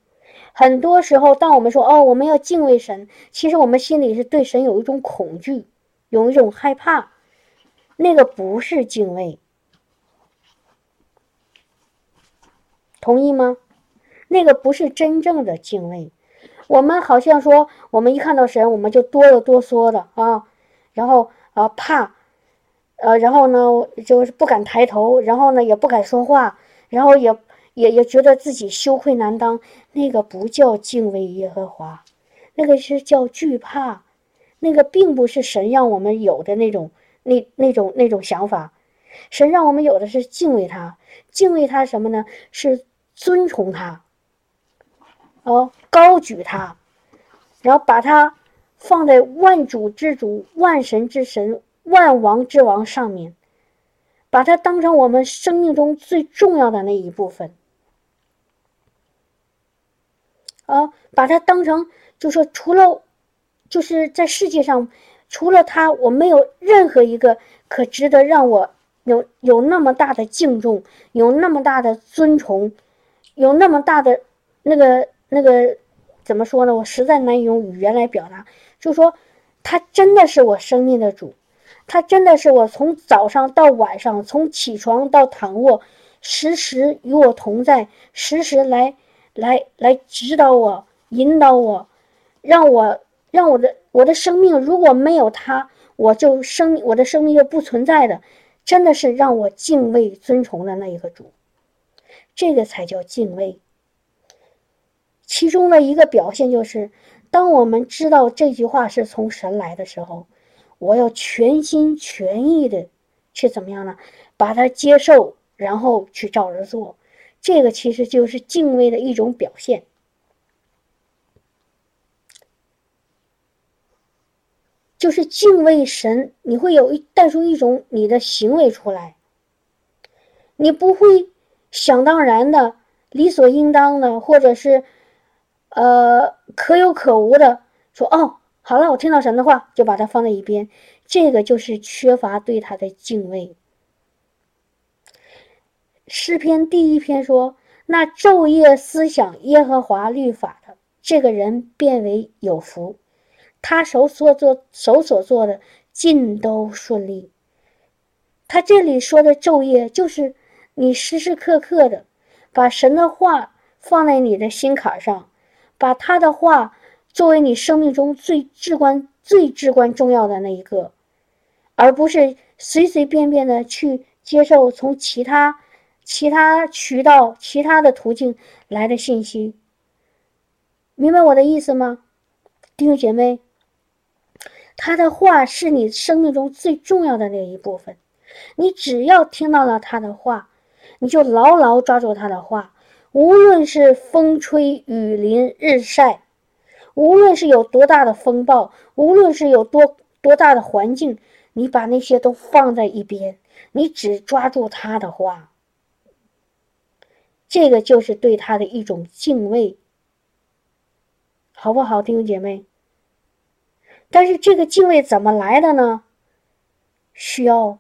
很多时候，当我们说“哦，我们要敬畏神”，其实我们心里是对神有一种恐惧，有一种害怕，那个不是敬畏，同意吗？那个不是真正的敬畏。我们好像说，我们一看到神，我们就哆了哆嗦的啊，然后啊怕，呃，然后呢就是不敢抬头，然后呢也不敢说话，然后也。也也觉得自己羞愧难当，那个不叫敬畏耶和华，那个是叫惧怕，那个并不是神让我们有的那种那那种那种想法，神让我们有的是敬畏他，敬畏他什么呢？是尊崇他，哦，高举他，然后把他放在万主之主、万神之神、万王之王上面，把他当成我们生命中最重要的那一部分。啊，把他当成，就说除了，就是在世界上，除了他，我没有任何一个可值得让我有有那么大的敬重，有那么大的尊崇，有那么大的那个那个怎么说呢？我实在难以用语言来表达。就说他真的是我生命的主，他真的是我从早上到晚上，从起床到躺卧，时时与我同在，时时来。来来指导我，引导我，让我让我的我的生命如果没有他，我就生我的生命就不存在的，真的是让我敬畏尊崇的那一个主，这个才叫敬畏。其中的一个表现就是，当我们知道这句话是从神来的时候，我要全心全意的去怎么样呢？把它接受，然后去照着做。这个其实就是敬畏的一种表现，就是敬畏神，你会有一带出一种你的行为出来，你不会想当然的、理所应当的，或者是呃可有可无的说哦，好了，我听到神的话就把它放在一边，这个就是缺乏对他的敬畏。诗篇第一篇说：“那昼夜思想耶和华律法的这个人，变为有福。他手所做手所做的尽都顺利。”他这里说的昼夜，就是你时时刻刻的把神的话放在你的心坎上，把他的话作为你生命中最至关、最至关重要的那一个，而不是随随便便的去接受从其他。其他渠道、其他的途径来的信息，明白我的意思吗，弟兄姐妹？他的话是你生命中最重要的那一部分，你只要听到了他的话，你就牢牢抓住他的话，无论是风吹雨淋、日晒，无论是有多大的风暴，无论是有多多大的环境，你把那些都放在一边，你只抓住他的话。这个就是对他的一种敬畏，好不好，弟兄姐妹？但是这个敬畏怎么来的呢？需要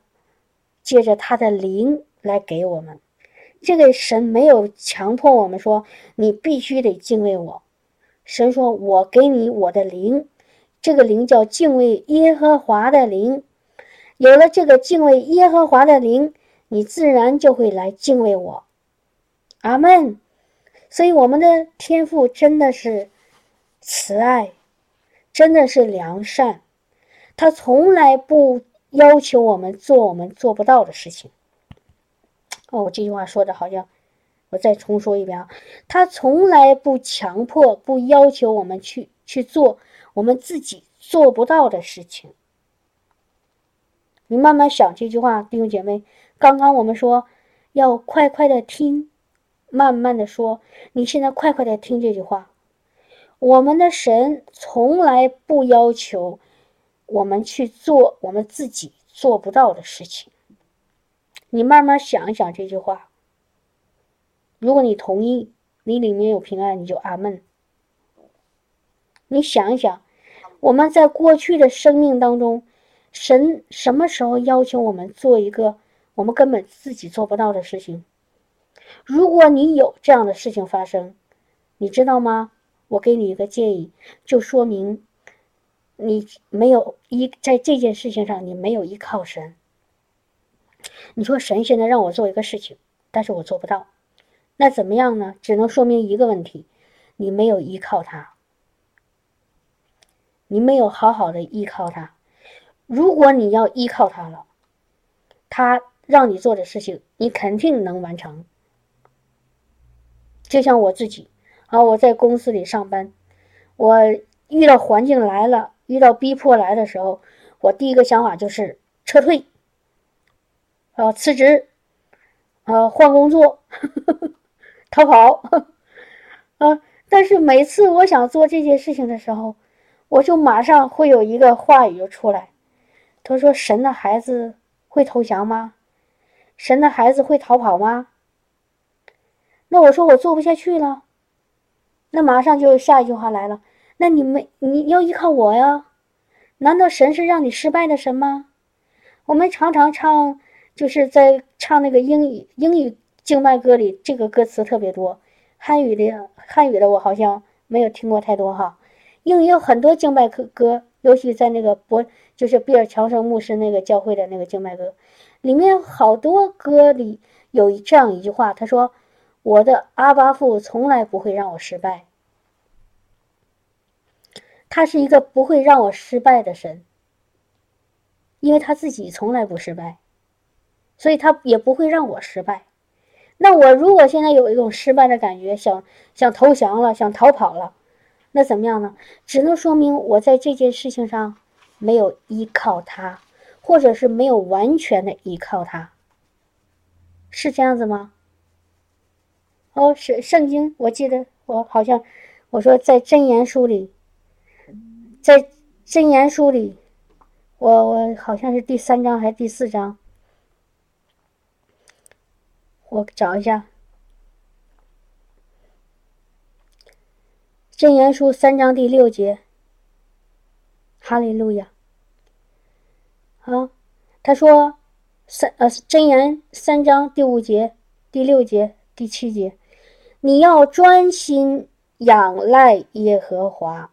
借着他的灵来给我们。这个神没有强迫我们说你必须得敬畏我，神说我给你我的灵，这个灵叫敬畏耶和华的灵。有了这个敬畏耶和华的灵，你自然就会来敬畏我。阿门。所以我们的天赋真的是慈爱，真的是良善，他从来不要求我们做我们做不到的事情。哦，我这句话说的好像，我再重说一遍啊，他从来不强迫、不要求我们去去做我们自己做不到的事情。你慢慢想这句话，弟兄姐妹，刚刚我们说要快快的听，慢慢的说，你现在快快的听这句话。我们的神从来不要求我们去做我们自己做不到的事情。你慢慢想一想这句话。如果你同意，你里面有平安，你就阿门。你想一想，我们在过去的生命当中，神什么时候要求我们做一个我们根本自己做不到的事情？如果你有这样的事情发生，你知道吗？我给你一个建议，就说明你没有依在这件事情上，你没有依靠神。你说神现在让我做一个事情，但是我做不到，那怎么样呢？只能说明一个问题：你没有依靠他，你没有好好的依靠他。如果你要依靠他了，他让你做的事情，你肯定能完成。就像我自己。啊，我在公司里上班，我遇到环境来了，遇到逼迫来的时候，我第一个想法就是撤退，啊，辞职，啊，换工作，呵 呵逃跑，啊！但是每次我想做这件事情的时候，我就马上会有一个话语就出来，他说：“神的孩子会投降吗？神的孩子会逃跑吗？”那我说我做不下去了。那马上就下一句话来了，那你们你要依靠我呀？难道神是让你失败的神吗？我们常常唱，就是在唱那个英语英语敬拜歌里，这个歌词特别多。汉语的汉语的我好像没有听过太多哈。英语有很多敬拜歌歌，尤其在那个博，就是比尔乔生牧师那个教会的那个敬拜歌，里面好多歌里有这样一句话，他说。我的阿巴父从来不会让我失败，他是一个不会让我失败的神，因为他自己从来不失败，所以他也不会让我失败。那我如果现在有一种失败的感觉，想想投降了，想逃跑了，那怎么样呢？只能说明我在这件事情上没有依靠他，或者是没有完全的依靠他，是这样子吗？哦，是圣经，我记得我好像我说在真言书里，在真言书里，我我好像是第三章还是第四章，我找一下真言书三章第六节，哈利路亚。啊，他说三呃真言三章第五节、第六节、第七节。你要专心仰赖耶和华，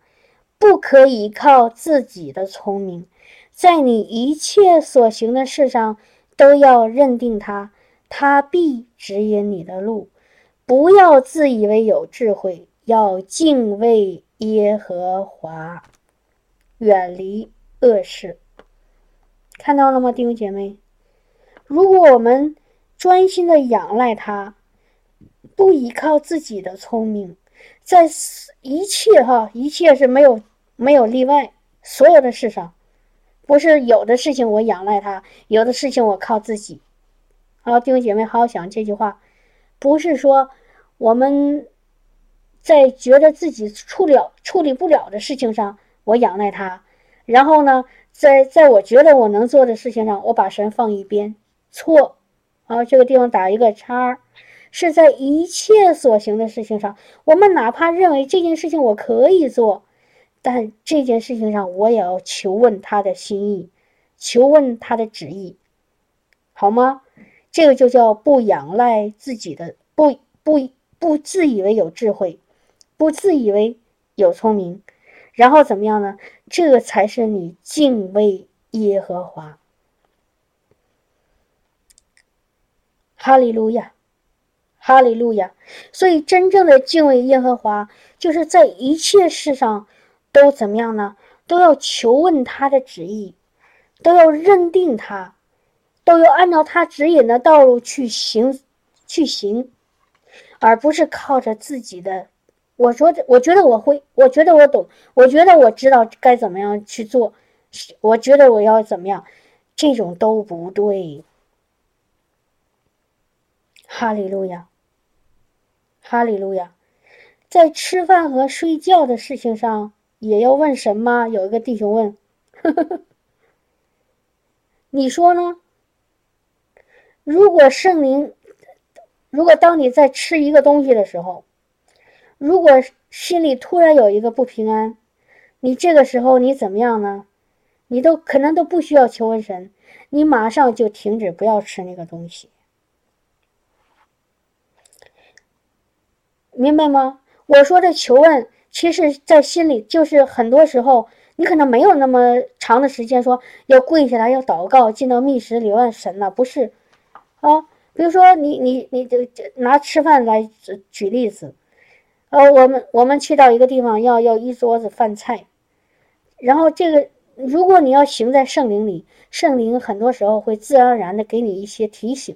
不可以靠自己的聪明，在你一切所行的事上都要认定他，他必指引你的路。不要自以为有智慧，要敬畏耶和华，远离恶事。看到了吗，弟兄姐妹？如果我们专心的仰赖他。不依靠自己的聪明，在一切哈一切是没有没有例外，所有的事上，不是有的事情我仰赖他，有的事情我靠自己。好，弟兄姐妹，好好想这句话，不是说我们在觉得自己处理处理不了的事情上我仰赖他，然后呢，在在我觉得我能做的事情上我把神放一边，错。好，这个地方打一个叉。是在一切所行的事情上，我们哪怕认为这件事情我可以做，但这件事情上我也要求问他的心意，求问他的旨意，好吗？这个就叫不仰赖自己的，不不不自以为有智慧，不自以为有聪明，然后怎么样呢？这才是你敬畏耶和华。哈利路亚。哈利路亚！所以，真正的敬畏耶和华，就是在一切事上都怎么样呢？都要求问他的旨意，都要认定他，都要按照他指引的道路去行，去行，而不是靠着自己的。我说，我觉得我会，我觉得我懂，我觉得我知道该怎么样去做，我觉得我要怎么样，这种都不对。哈利路亚，哈利路亚，在吃饭和睡觉的事情上也要问神吗？有一个弟兄问，你说呢？如果圣灵，如果当你在吃一个东西的时候，如果心里突然有一个不平安，你这个时候你怎么样呢？你都可能都不需要求问神，你马上就停止不要吃那个东西，明白吗？我说的求问，其实在心里就是很多时候你可能没有那么长的时间说要跪下来要祷告进到密室里问神了，不是啊？比如说你你你就拿吃饭来举例子。呃，我们我们去到一个地方，要要一桌子饭菜，然后这个，如果你要行在圣灵里，圣灵很多时候会自然而然的给你一些提醒，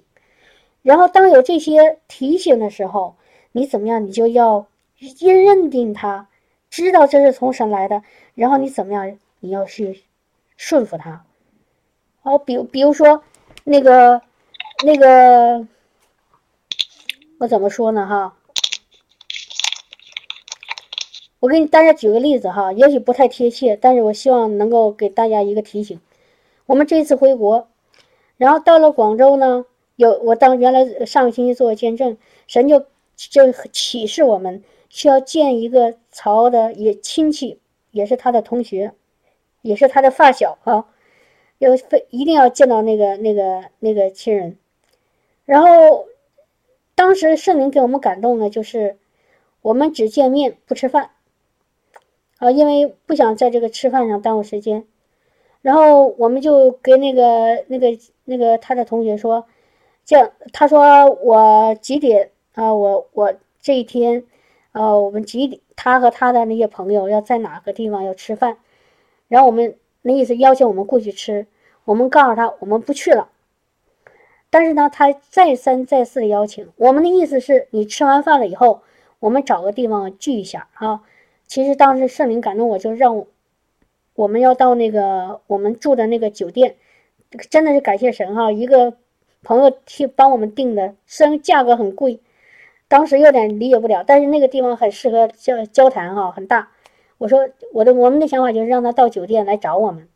然后当有这些提醒的时候，你怎么样，你就要先认定他，知道这是从神来的，然后你怎么样，你要去顺服他。好，比比如说那个那个，我怎么说呢？哈。我给你大家举个例子哈，也许不太贴切，但是我希望能够给大家一个提醒。我们这次回国，然后到了广州呢，有我当原来上个星期做见证，神就就启示我们需要见一个曹的也亲戚，也是他的同学，也是他的发小啊，要非一定要见到那个那个那个亲人。然后当时圣灵给我们感动的就是我们只见面不吃饭。啊，因为不想在这个吃饭上耽误时间，然后我们就给那个那个那个他的同学说，这样他说我几点啊？我我这一天，呃，我们几点？他和他的那些朋友要在哪个地方要吃饭？然后我们那意思邀请我们过去吃，我们告诉他我们不去了。但是呢，他再三再四的邀请，我们的意思是你吃完饭了以后，我们找个地方聚一下啊。其实当时圣灵感动我，就让我我们要到那个我们住的那个酒店，真的是感谢神哈！一个朋友替帮我们订的，虽然价格很贵，当时有点理解不了，但是那个地方很适合交交谈哈，很大。我说我的我们的想法就是让他到酒店来找我们，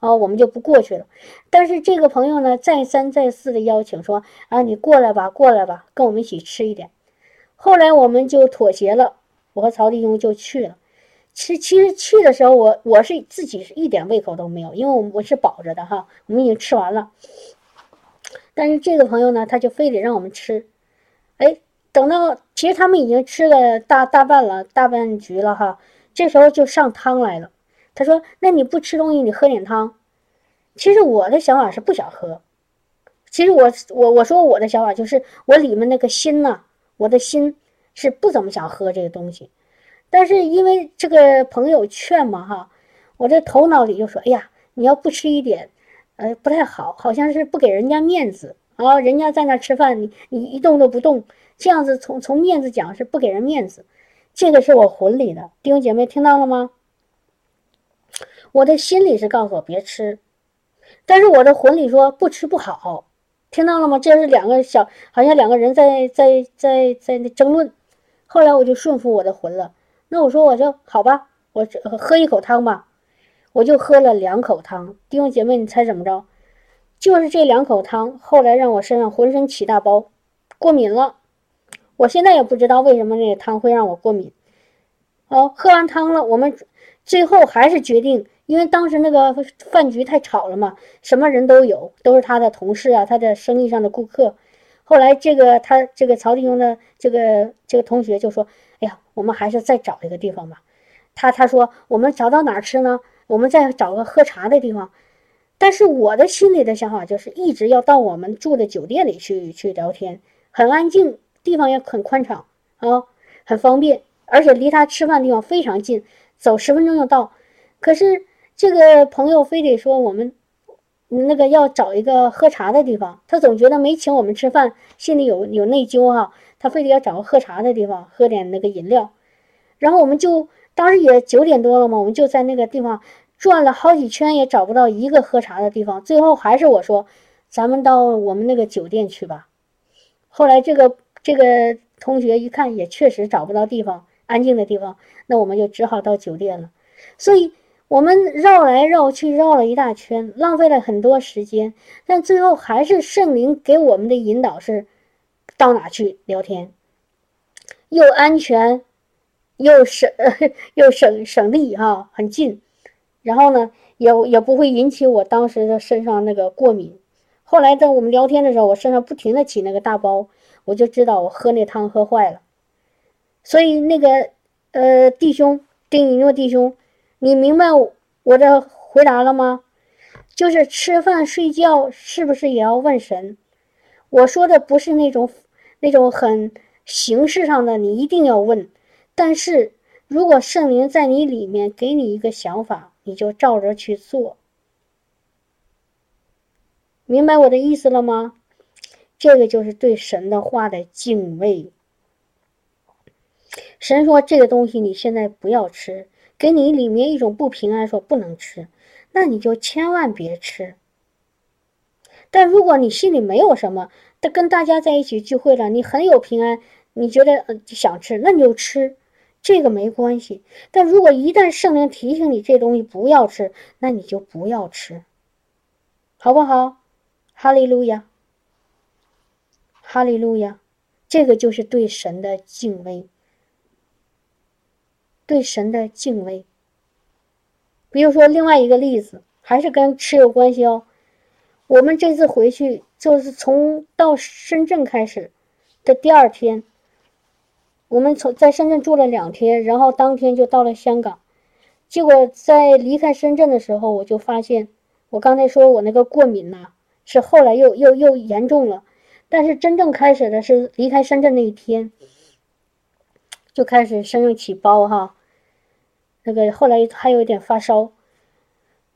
啊，我们就不过去了。但是这个朋友呢，再三再四的邀请说啊，你过来吧，过来吧，跟我们一起吃一点。后来我们就妥协了。我和曹弟兄就去了。其其实去的时候，我我是自己是一点胃口都没有，因为我我是饱着的哈。我们已经吃完了，但是这个朋友呢，他就非得让我们吃。哎，等到其实他们已经吃了大大半了，大半局了哈。这时候就上汤来了。他说：“那你不吃东西，你喝点汤。”其实我的想法是不想喝。其实我我我说我的想法就是我里面那个心呐，我的心。是不怎么想喝这个东西，但是因为这个朋友劝嘛，哈，我这头脑里就说，哎呀，你要不吃一点，呃，不太好，好像是不给人家面子啊。人家在那吃饭，你你一动都不动，这样子从从面子讲是不给人面子。这个是我魂里的弟兄姐妹听到了吗？我的心里是告诉我别吃，但是我的魂里说不吃不好，听到了吗？这是两个小，好像两个人在在在在那争论。后来我就顺服我的魂了，那我说我就好吧，我喝一口汤吧，我就喝了两口汤。弟兄姐妹，你猜怎么着？就是这两口汤，后来让我身上浑身起大包，过敏了。我现在也不知道为什么那个汤会让我过敏。好，喝完汤了，我们最后还是决定，因为当时那个饭局太吵了嘛，什么人都有，都是他的同事啊，他的生意上的顾客。后来，这个他这个曹弟兄的这个这个同学就说：“哎呀，我们还是再找一个地方吧。”他他说：“我们找到哪儿吃呢？我们再找个喝茶的地方。”但是我的心里的想法就是一直要到我们住的酒店里去去聊天，很安静，地方也很宽敞啊，很方便，而且离他吃饭的地方非常近，走十分钟就到。可是这个朋友非得说我们那个要找一个喝茶的地方，他总觉得没请我们吃饭，心里有有内疚哈。他非得要找个喝茶的地方，喝点那个饮料。然后我们就当时也九点多了嘛，我们就在那个地方转了好几圈，也找不到一个喝茶的地方。最后还是我说，咱们到我们那个酒店去吧。后来这个这个同学一看，也确实找不到地方安静的地方，那我们就只好到酒店了。所以。我们绕来绕去，绕了一大圈，浪费了很多时间，但最后还是圣灵给我们的引导是，到哪去聊天，又安全，又省 又省省力哈，很近，然后呢，也也不会引起我当时的身上那个过敏。后来在我们聊天的时候，我身上不停的起那个大包，我就知道我喝那汤喝坏了。所以那个呃弟兄丁一诺弟兄。你明白我的回答了吗？就是吃饭睡觉是不是也要问神？我说的不是那种那种很形式上的，你一定要问。但是如果圣灵在你里面给你一个想法，你就照着去做。明白我的意思了吗？这个就是对神的话的敬畏。神说这个东西你现在不要吃。给你里面一种不平安，说不能吃，那你就千万别吃。但如果你心里没有什么，跟跟大家在一起聚会了，你很有平安，你觉得想吃，那你就吃，这个没关系。但如果一旦圣灵提醒你这东西不要吃，那你就不要吃，好不好？哈利路亚，哈利路亚，这个就是对神的敬畏。对神的敬畏。比如说，另外一个例子，还是跟吃有关系哦。我们这次回去，就是从到深圳开始的第二天，我们从在深圳住了两天，然后当天就到了香港。结果在离开深圳的时候，我就发现，我刚才说我那个过敏呐，是后来又又又严重了。但是真正开始的是离开深圳那一天，就开始身上起包哈。那个后来还有一点发烧，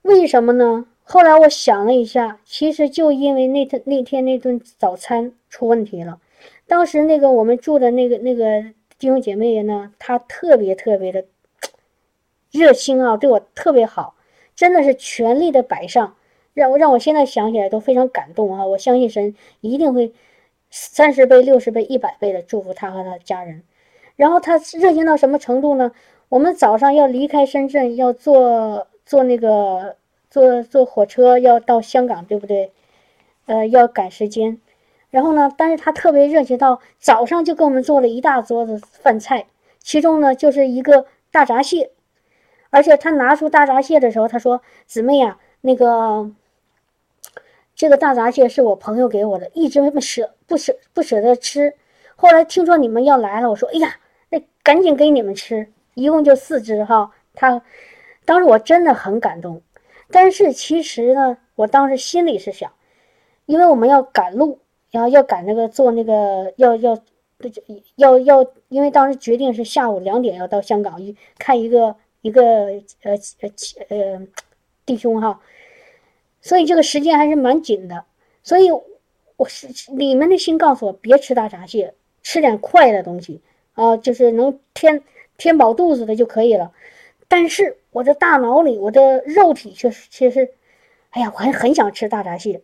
为什么呢？后来我想了一下，其实就因为那天那天那顿早餐出问题了。当时那个我们住的那个那个弟兄姐妹呢，她特别特别的 热心啊，对我特别好，真的是全力的摆上，让我让我现在想起来都非常感动啊！我相信神一定会三十倍、六十倍、一百倍的祝福他和他的家人。然后他热情到什么程度呢？我们早上要离开深圳，要坐坐那个坐坐火车要到香港，对不对？呃，要赶时间。然后呢，但是他特别热情，到早上就给我们做了一大桌子饭菜，其中呢就是一个大闸蟹。而且他拿出大闸蟹的时候，他说：“姊妹呀，那个这个大闸蟹是我朋友给我的，一直不舍不舍不舍得吃。后来听说你们要来了，我说：哎呀，那赶紧给你们吃。”一共就四只哈，他当时我真的很感动，但是其实呢，我当时心里是想，因为我们要赶路，然后要赶那个坐那个要要要要，因为当时决定是下午两点要到香港去看一个一个呃呃呃弟兄哈，所以这个时间还是蛮紧的，所以我是里面的心告诉我别吃大闸蟹，吃点快的东西啊，就是能填。填饱肚子的就可以了，但是我的大脑里，我的肉体却是其实，哎呀，我还很想吃大闸蟹，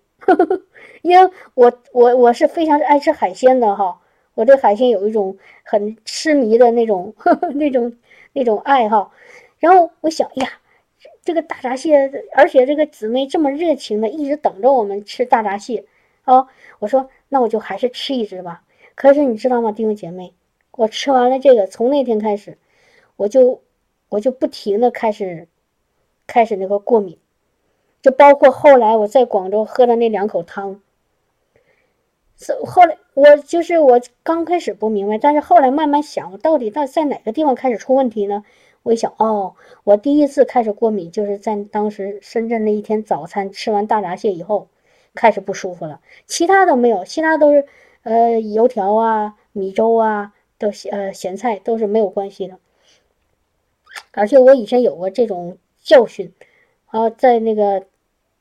因为我我我是非常爱吃海鲜的哈，我对海鲜有一种很痴迷的那种呵呵 那种那种爱好。然后我想，呀，这个大闸蟹，而且这个姊妹这么热情的一直等着我们吃大闸蟹，哦，我说那我就还是吃一只吧。可是你知道吗，弟兄姐妹，我吃完了这个，从那天开始。我就我就不停的开始开始那个过敏，就包括后来我在广州喝的那两口汤，是后来我就是我刚开始不明白，但是后来慢慢想，我到底到在哪个地方开始出问题呢？我一想，哦，我第一次开始过敏就是在当时深圳那一天早餐吃完大闸蟹以后开始不舒服了，其他都没有，其他都是呃油条啊、米粥啊，都呃咸菜都是没有关系的。而且我以前有过这种教训，啊，在那个，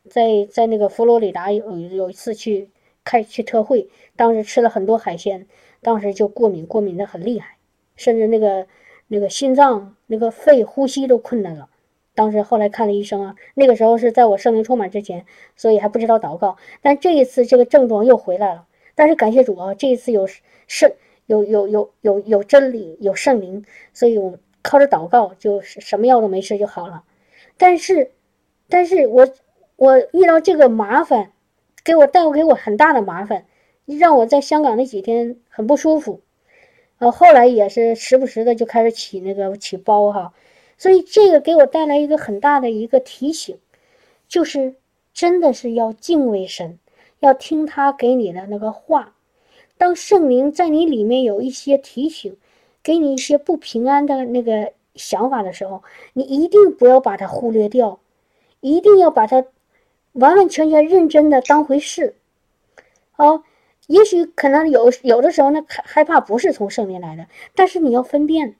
在在那个佛罗里达有有一次去开去特会，当时吃了很多海鲜，当时就过敏，过敏的很厉害，甚至那个那个心脏、那个肺呼吸都困难了。当时后来看了医生啊，那个时候是在我圣灵充满之前，所以还不知道祷告。但这一次这个症状又回来了，但是感谢主啊，这一次有圣有有有有有真理有圣灵，所以我靠着祷告就什么药都没吃就好了。但是，但是我我遇到这个麻烦，给我带给我很大的麻烦，让我在香港那几天很不舒服。呃，后来也是时不时的就开始起那个起包哈。所以这个给我带来一个很大的一个提醒，就是真的是要敬畏神，要听他给你的那个话。当圣灵在你里面有一些提醒，给你一些不平安的那个想法的时候，你一定不要把它忽略掉，一定要把它完完全全认真的当回事。好，也许可能有有的时候呢，害害怕不是从圣灵来的，但是你要分辨。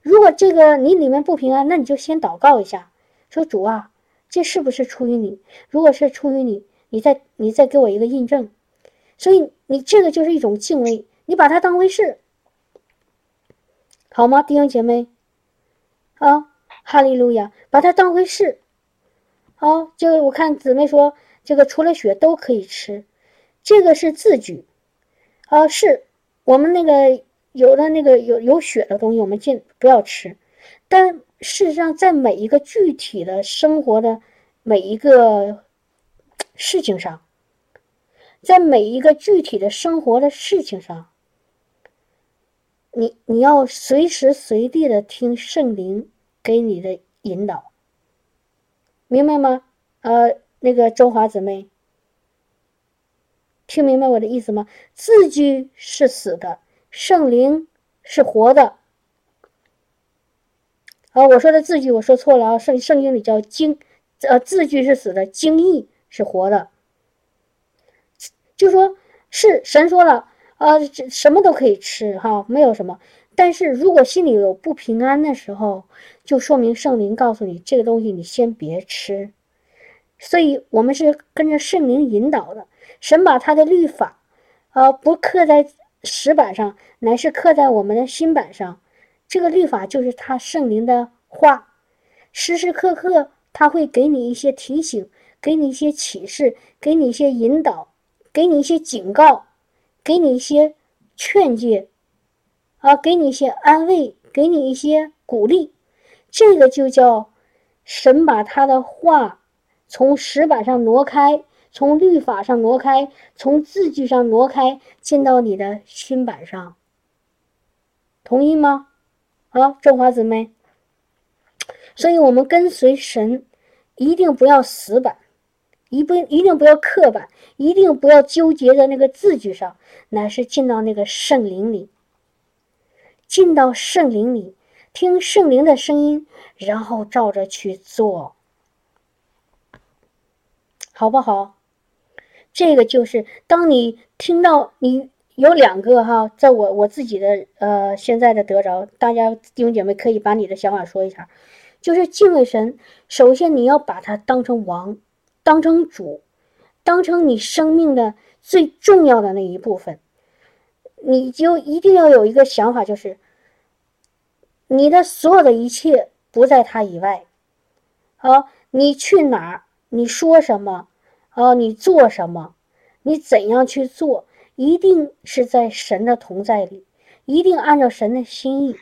如果这个你里面不平安，那你就先祷告一下，说主啊，这是不是出于你？如果是出于你，你再你再给我一个印证。所以你这个就是一种敬畏，你把它当回事，好吗，弟兄姐妹？啊，哈利路亚，把它当回事。好，就我看姊妹说，这个除了血都可以吃，这个是字句。啊，是我们那个。有的那个有有血的东西，我们尽不要吃。但事实上，在每一个具体的生活的每一个事情上，在每一个具体的生活的事情上，你你要随时随地的听圣灵给你的引导，明白吗？呃，那个周华姊妹，听明白我的意思吗？字句是死的。圣灵是活的，啊，我说的字句我说错了啊，圣圣经里叫经，呃，字句是死的，经义是活的，就说是神说了啊，什么都可以吃哈，没有什么，但是如果心里有不平安的时候，就说明圣灵告诉你这个东西你先别吃，所以我们是跟着圣灵引导的，神把他的律法，啊，不刻在。石板上乃是刻在我们的心板上，这个律法就是他圣灵的话，时时刻刻他会给你一些提醒，给你一些启示，给你一些引导，给你一些警告，给你一些劝诫，啊，给你一些安慰，给你一些鼓励，这个就叫神把他的话从石板上挪开。从律法上挪开，从字句上挪开，进到你的心板上。同意吗？啊，中华姊妹。所以，我们跟随神，一定不要死板，一不一定不要刻板，一定不要纠结在那个字句上，乃是进到那个圣灵里，进到圣灵里，听圣灵的声音，然后照着去做，好不好？这个就是当你听到你有两个哈，在我我自己的呃现在的得着，大家弟兄姐妹可以把你的想法说一下，就是敬畏神，首先你要把它当成王，当成主，当成你生命的最重要的那一部分，你就一定要有一个想法，就是你的所有的一切不在他以外，好，你去哪儿，你说什么。啊，你做什么？你怎样去做？一定是在神的同在里，一定按照神的心意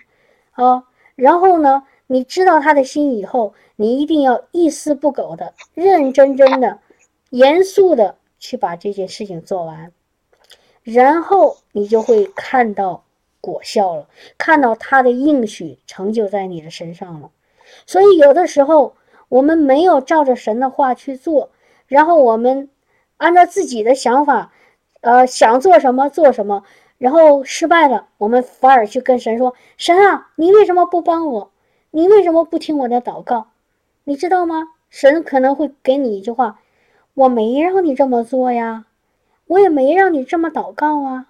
啊。然后呢，你知道他的心以后，你一定要一丝不苟的、认认真真的、严肃的去把这件事情做完，然后你就会看到果效了，看到他的应许成就在你的身上了。所以，有的时候我们没有照着神的话去做。然后我们按照自己的想法，呃，想做什么做什么，然后失败了，我们反而去跟神说：“神啊，你为什么不帮我？你为什么不听我的祷告？你知道吗？”神可能会给你一句话：“我没让你这么做呀，我也没让你这么祷告啊，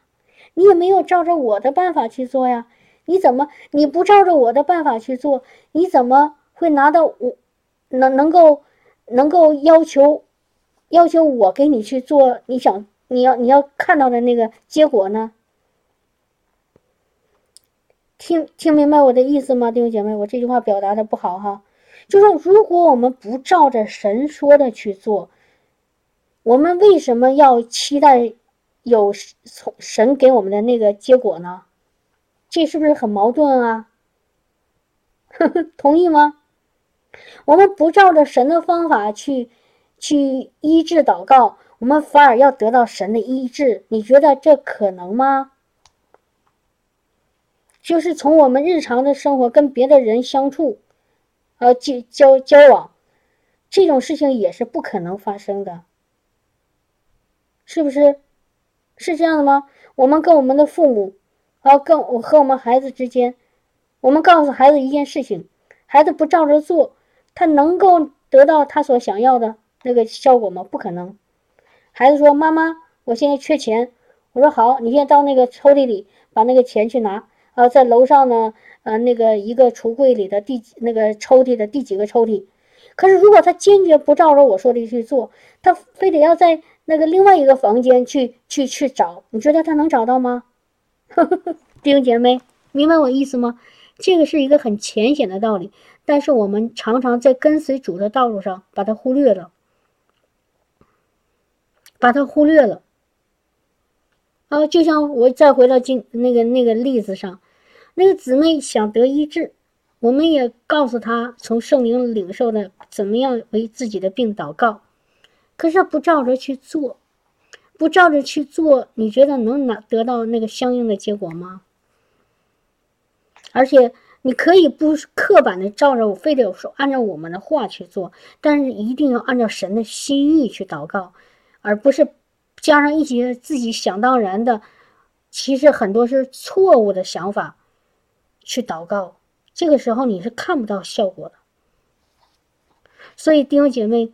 你也没有照着我的办法去做呀。你怎么你不照着我的办法去做？你怎么会拿到我能能够？”能够要求要求我给你去做你想你要你要看到的那个结果呢？听听明白我的意思吗，弟兄姐妹？我这句话表达的不好哈，就是如果我们不照着神说的去做，我们为什么要期待有从神给我们的那个结果呢？这是不是很矛盾啊？同意吗？我们不照着神的方法去去医治祷告，我们反而要得到神的医治，你觉得这可能吗？就是从我们日常的生活跟别的人相处，呃，交交交往，这种事情也是不可能发生的，是不是？是这样的吗？我们跟我们的父母，啊，跟我和我们孩子之间，我们告诉孩子一件事情，孩子不照着做，他能够得到他所想要的那个效果吗？不可能。孩子说：“妈妈，我现在缺钱。”我说：“好，你现在到那个抽屉里把那个钱去拿。”啊，在楼上呢，呃，那个一个橱柜里的第那个抽屉的第几个抽屉？可是如果他坚决不照着我说的去做，他非得要在那个另外一个房间去去去找，你觉得他能找到吗？弟兄姐妹，明白我意思吗？这个是一个很浅显的道理，但是我们常常在跟随主的道路上把它忽略了，把它忽略了。啊，就像我再回到今那个那个例子上，那个姊妹想得医治，我们也告诉她从圣灵领受的怎么样为自己的病祷告，可是不照着去做，不照着去做，你觉得能拿得到那个相应的结果吗？而且你可以不刻板的照着我，非得说按照我们的话去做，但是一定要按照神的心意去祷告，而不是。加上一些自己想当然的，其实很多是错误的想法，去祷告，这个时候你是看不到效果的。所以弟兄姐妹，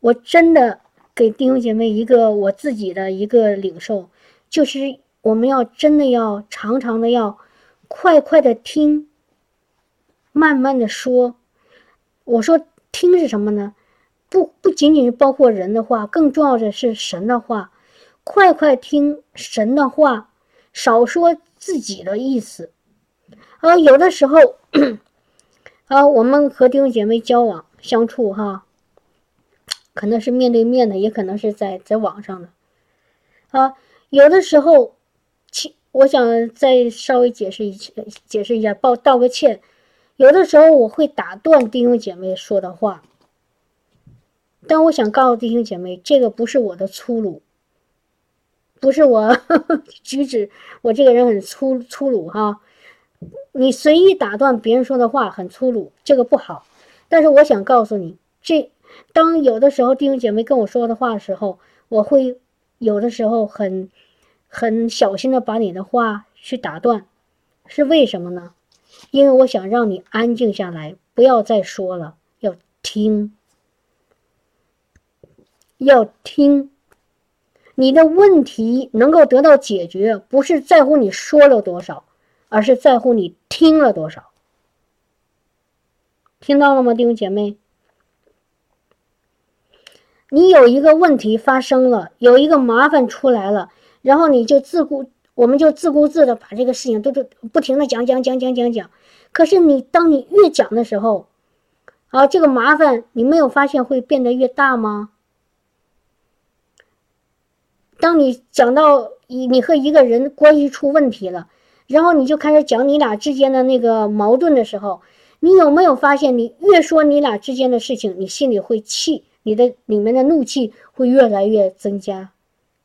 我真的给弟兄姐妹一个我自己的一个领受，就是我们要真的要常常的要快快的听，慢慢的说。我说听是什么呢？不不仅仅是包括人的话，更重要的是神的话。快快听神的话，少说自己的意思。啊，有的时候，啊，我们和弟兄姐妹交往相处，哈，可能是面对面的，也可能是在在网上的。啊，有的时候，其我想再稍微解释一解释一下，报道个歉。有的时候我会打断弟兄姐妹说的话。但我想告诉弟兄姐妹，这个不是我的粗鲁，不是我 举止，我这个人很粗粗鲁哈。你随意打断别人说的话很粗鲁，这个不好。但是我想告诉你，这当有的时候弟兄姐妹跟我说的话的时候，我会有的时候很很小心的把你的话去打断，是为什么呢？因为我想让你安静下来，不要再说了，要听。要听，你的问题能够得到解决，不是在乎你说了多少，而是在乎你听了多少。听到了吗，弟兄姐妹？你有一个问题发生了，有一个麻烦出来了，然后你就自顾，我们就自顾自的把这个事情都都不停的讲讲讲讲讲讲。可是你当你越讲的时候，啊，这个麻烦你没有发现会变得越大吗？当你讲到你你和一个人关系出问题了，然后你就开始讲你俩之间的那个矛盾的时候，你有没有发现，你越说你俩之间的事情，你心里会气，你的里面的怒气会越来越增加？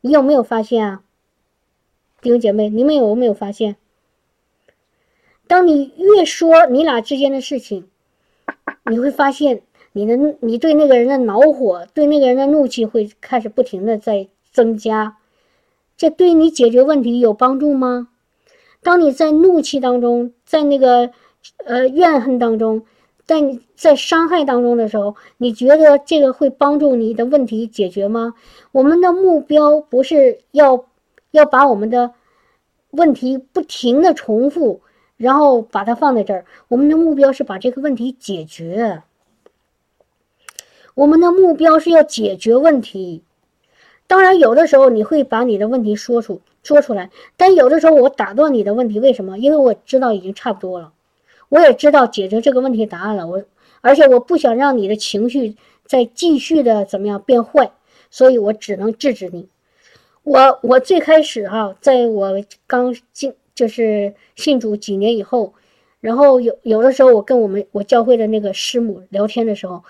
你有没有发现啊，弟兄姐妹，你们有没有发现？当你越说你俩之间的事情，你会发现你的你对那个人的恼火，对那个人的怒气会开始不停的在。增加，这对你解决问题有帮助吗？当你在怒气当中，在那个呃怨恨当中，在在伤害当中的时候，你觉得这个会帮助你的问题解决吗？我们的目标不是要要把我们的问题不停的重复，然后把它放在这儿。我们的目标是把这个问题解决。我们的目标是要解决问题。当然，有的时候你会把你的问题说出说出来，但有的时候我打断你的问题，为什么？因为我知道已经差不多了，我也知道解决这个问题答案了。我而且我不想让你的情绪再继续的怎么样变坏，所以我只能制止你。我我最开始哈，在我刚进就是信主几年以后，然后有有的时候我跟我们我教会的那个师母聊天的时候，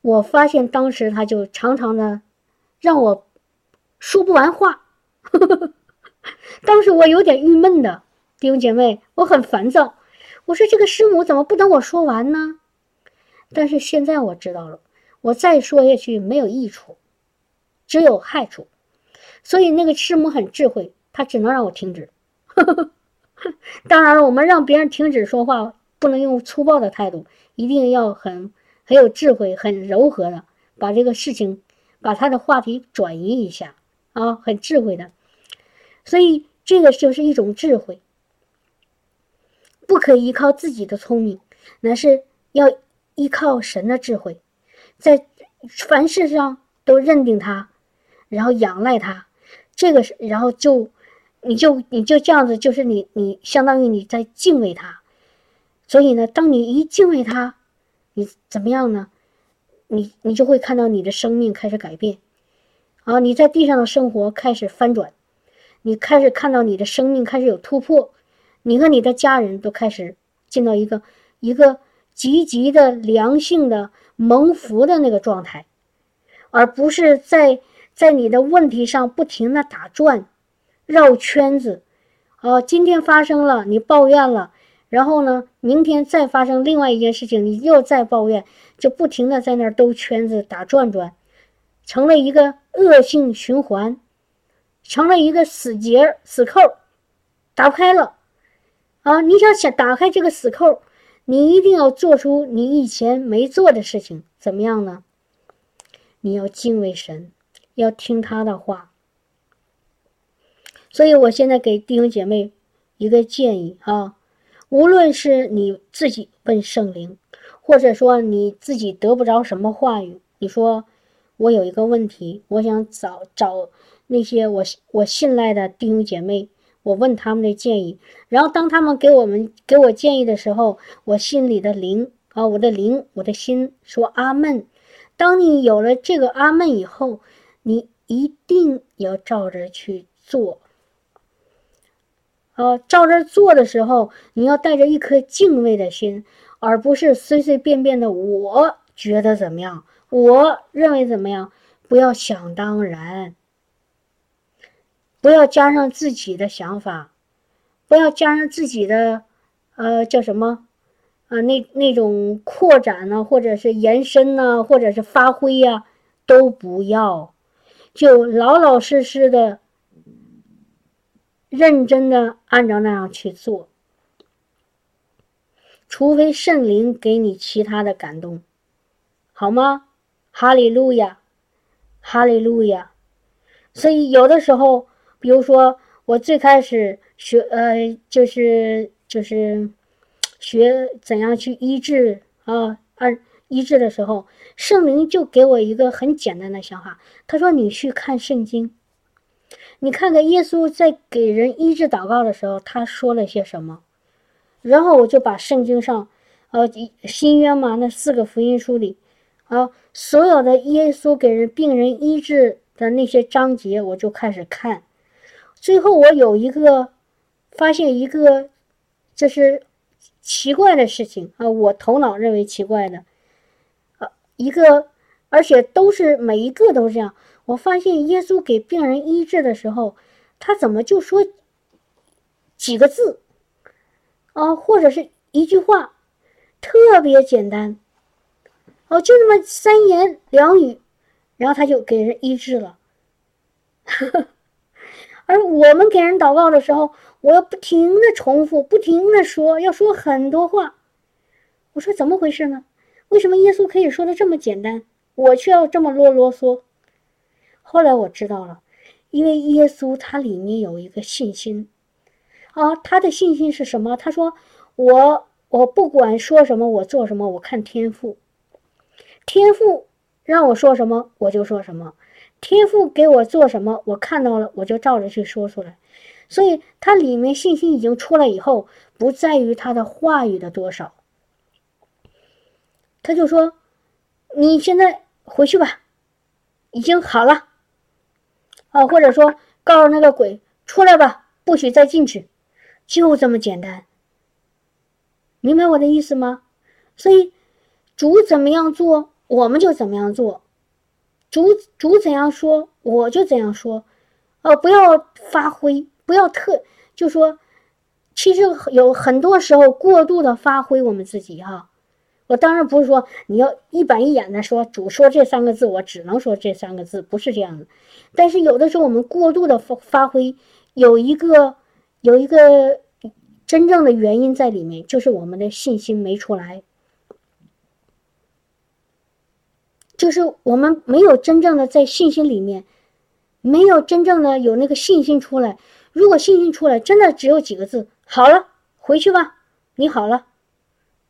我发现当时他就常常的让我。说不完话，当时我有点郁闷的，弟兄姐妹，我很烦躁。我说这个师母怎么不等我说完呢？但是现在我知道了，我再说下去没有益处，只有害处。所以那个师母很智慧，她只能让我停止。当然了，我们让别人停止说话，不能用粗暴的态度，一定要很很有智慧、很柔和的把这个事情，把他的话题转移一下。啊，很智慧的，所以这个就是一种智慧，不可依靠自己的聪明，那是要依靠神的智慧，在凡事上都认定他，然后仰赖他，这个是，然后就你就你就这样子，就是你你相当于你在敬畏他，所以呢，当你一敬畏他，你怎么样呢？你你就会看到你的生命开始改变。啊，你在地上的生活开始翻转，你开始看到你的生命开始有突破，你和你的家人都开始进到一个一个积极的良性的蒙福的那个状态，而不是在在你的问题上不停的打转，绕圈子。啊，今天发生了，你抱怨了，然后呢，明天再发生另外一件事情，你又再抱怨，就不停的在那儿兜圈子打转转。成了一个恶性循环，成了一个死结、死扣，打不开了。啊，你想想打开这个死扣，你一定要做出你以前没做的事情，怎么样呢？你要敬畏神，要听他的话。所以我现在给弟兄姐妹一个建议啊，无论是你自己问圣灵，或者说你自己得不着什么话语，你说。我有一个问题，我想找找那些我我信赖的弟兄姐妹，我问他们的建议。然后当他们给我们给我建议的时候，我心里的灵啊，我的灵，我的心说阿门。当你有了这个阿门以后，你一定要照着去做。啊，照着做的时候，你要带着一颗敬畏的心，而不是随随便便的。我觉得怎么样？我认为怎么样？不要想当然，不要加上自己的想法，不要加上自己的，呃，叫什么？啊，那那种扩展呢，或者是延伸呢，或者是发挥呀，都不要，就老老实实的、认真的按照那样去做，除非圣灵给你其他的感动，好吗？哈利路亚，哈利路亚。所以有的时候，比如说我最开始学，呃，就是就是学怎样去医治啊，按医治的时候，圣灵就给我一个很简单的想法。他说：“你去看圣经，你看看耶稣在给人医治祷告的时候，他说了些什么。”然后我就把圣经上，呃，新约嘛，那四个福音书里。啊，所有的耶稣给人病人医治的那些章节，我就开始看。最后，我有一个发现一个就是奇怪的事情啊，我头脑认为奇怪的，呃，一个而且都是每一个都这样。我发现耶稣给病人医治的时候，他怎么就说几个字啊，或者是一句话，特别简单。哦，就那么三言两语，然后他就给人医治了。而我们给人祷告的时候，我要不停的重复，不停的说，要说很多话。我说怎么回事呢？为什么耶稣可以说的这么简单，我却要这么啰啰嗦？后来我知道了，因为耶稣他里面有一个信心。啊，他的信心是什么？他说：“我我不管说什么，我做什么，我看天赋。”天赋让我说什么我就说什么，天父给我做什么，我看到了我就照着去说出来。所以他里面信心已经出来以后，不在于他的话语的多少，他就说：“你现在回去吧，已经好了。”啊，或者说告诉那个鬼出来吧，不许再进去，就这么简单。明白我的意思吗？所以主怎么样做，我们就怎么样做；主主怎样说，我就怎样说。哦，不要发挥。不要特就说，其实有很多时候过度的发挥我们自己哈。我当然不是说你要一板一眼的说主说这三个字，我只能说这三个字，不是这样的。但是有的时候我们过度的发发挥，有一个有一个真正的原因在里面，就是我们的信心没出来，就是我们没有真正的在信心里面，没有真正的有那个信心出来。如果信心出来，真的只有几个字，好了，回去吧，你好了，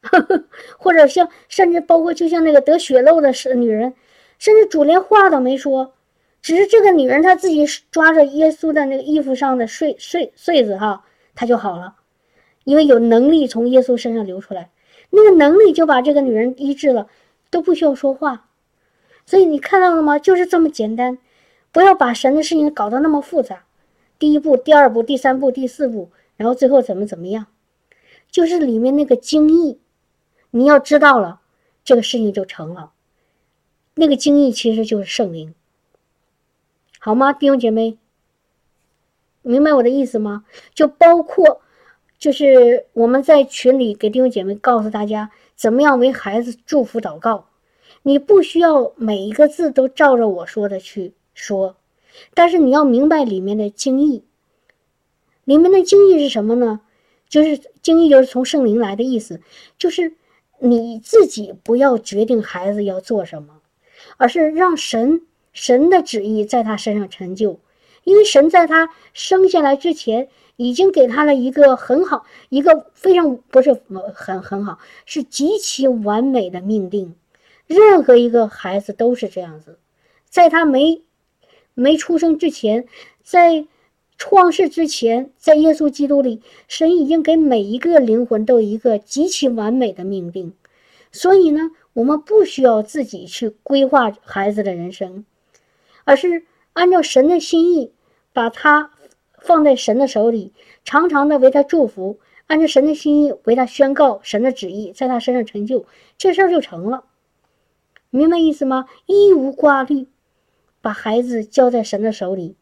或者像甚至包括就像那个得血漏的是女人，甚至主连话都没说，只是这个女人她自己抓着耶稣的那个衣服上的穗穗穗子哈，她就好了，因为有能力从耶稣身上流出来，那个能力就把这个女人医治了，都不需要说话，所以你看到了吗？就是这么简单，不要把神的事情搞得那么复杂。第一步，第二步，第三步，第四步，然后最后怎么怎么样，就是里面那个精义，你要知道了，这个事情就成了。那个精义其实就是圣灵，好吗，弟兄姐妹？明白我的意思吗？就包括，就是我们在群里给弟兄姐妹告诉大家，怎么样为孩子祝福祷告，你不需要每一个字都照着我说的去说。但是你要明白里面的经义，里面的经义是什么呢？就是经义就是从圣灵来的意思，就是你自己不要决定孩子要做什么，而是让神神的旨意在他身上成就。因为神在他生下来之前已经给他了一个很好、一个非常不是很很好，是极其完美的命定。任何一个孩子都是这样子，在他没。没出生之前，在创世之前，在耶稣基督里，神已经给每一个灵魂都有一个极其完美的命定。所以呢，我们不需要自己去规划孩子的人生，而是按照神的心意，把他放在神的手里，常常的为他祝福，按照神的心意为他宣告神的旨意，在他身上成就，这事儿就成了。明白意思吗？一无挂虑。把孩子交在神的手里，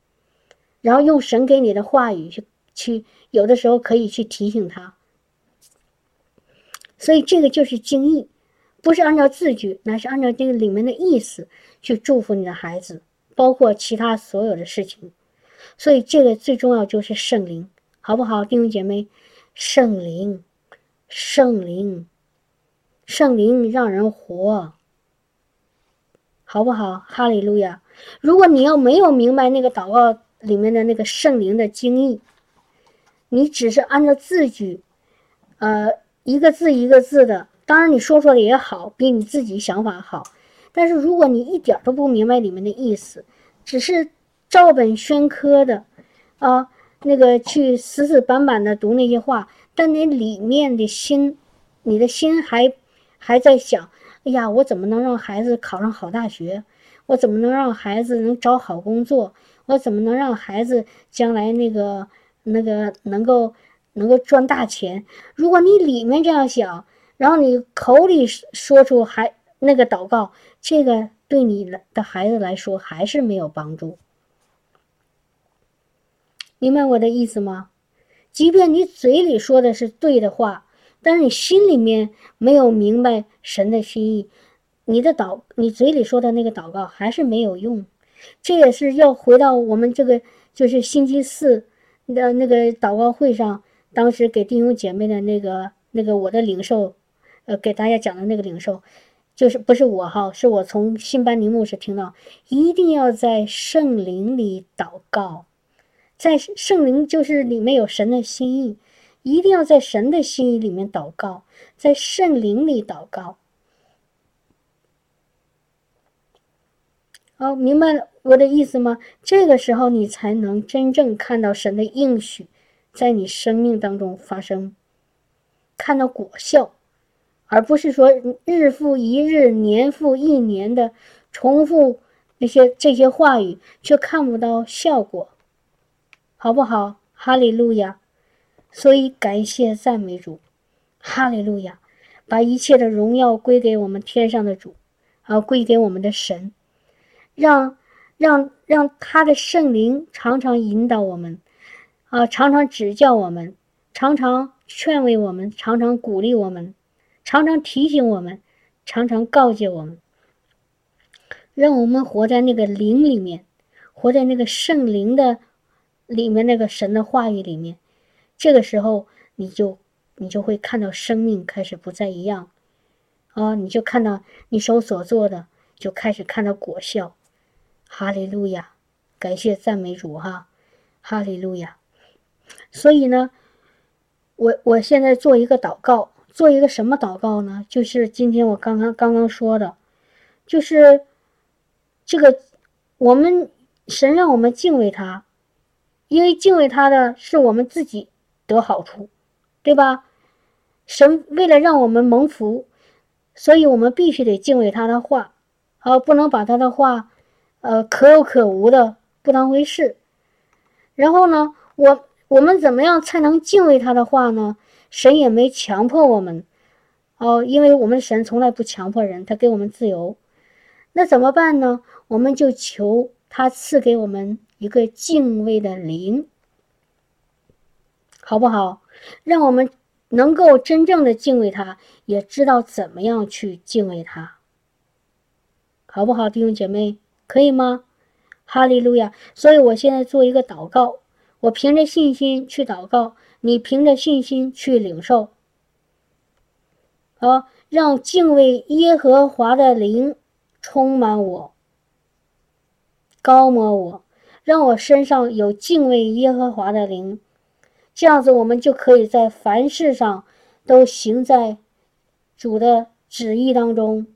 然后用神给你的话语去去，有的时候可以去提醒他。所以这个就是经义，不是按照字句，乃是按照这个里面的意思去祝福你的孩子，包括其他所有的事情。所以这个最重要就是圣灵，好不好，弟兄姐妹？圣灵，圣灵，圣灵让人活，好不好？哈利路亚。如果你要没有明白那个祷告里面的那个圣灵的经义，你只是按照字句，呃，一个字一个字的，当然你说出来也好，比你自己想法好。但是如果你一点都不明白里面的意思，只是照本宣科的，啊，那个去死死板板的读那些话，但你里面的心，你的心还还在想，哎呀，我怎么能让孩子考上好大学？我怎么能让孩子能找好工作？我怎么能让孩子将来那个那个能够能够赚大钱？如果你里面这样想，然后你口里说出还那个祷告，这个对你的孩子来说还是没有帮助。明白我的意思吗？即便你嘴里说的是对的话，但是你心里面没有明白神的心意。你的祷，你嘴里说的那个祷告还是没有用，这也是要回到我们这个就是星期四的那个祷告会上，当时给弟兄姐妹的那个那个我的领受，呃，给大家讲的那个领受，就是不是我哈，是我从新班尼牧师听到，一定要在圣灵里祷告，在圣灵就是里面有神的心意，一定要在神的心意里面祷告，在圣灵里祷告。好，明白我的意思吗？这个时候你才能真正看到神的应许在你生命当中发生，看到果效，而不是说日复一日、年复一年的重复那些这些话语，却看不到效果，好不好？哈利路亚！所以感谢赞美主，哈利路亚！把一切的荣耀归给我们天上的主，啊，归给我们的神，让让让他的圣灵常常引导我们，啊，常常指教我们，常常劝慰我们，常常鼓励我们，常常提醒我们，常常告诫我们，让我们活在那个灵里面，活在那个圣灵的里面，那个神的话语里面。这个时候，你就。你就会看到生命开始不再一样，啊，你就看到你手所做的就开始看到果效，哈利路亚，感谢赞美主哈，哈利路亚。所以呢，我我现在做一个祷告，做一个什么祷告呢？就是今天我刚刚刚刚说的，就是这个我们神让我们敬畏他，因为敬畏他的是我们自己得好处。对吧？神为了让我们蒙福，所以我们必须得敬畏他的话，啊，不能把他的话，呃，可有可无的不当回事。然后呢，我我们怎么样才能敬畏他的话呢？神也没强迫我们，哦，因为我们神从来不强迫人，他给我们自由。那怎么办呢？我们就求他赐给我们一个敬畏的灵，好不好？让我们能够真正的敬畏他，也知道怎么样去敬畏他，好不好，弟兄姐妹，可以吗？哈利路亚！所以我现在做一个祷告，我凭着信心去祷告，你凭着信心去领受。好，让敬畏耶和华的灵充满我，高摩我，让我身上有敬畏耶和华的灵。这样子，我们就可以在凡事上都行在主的旨意当中，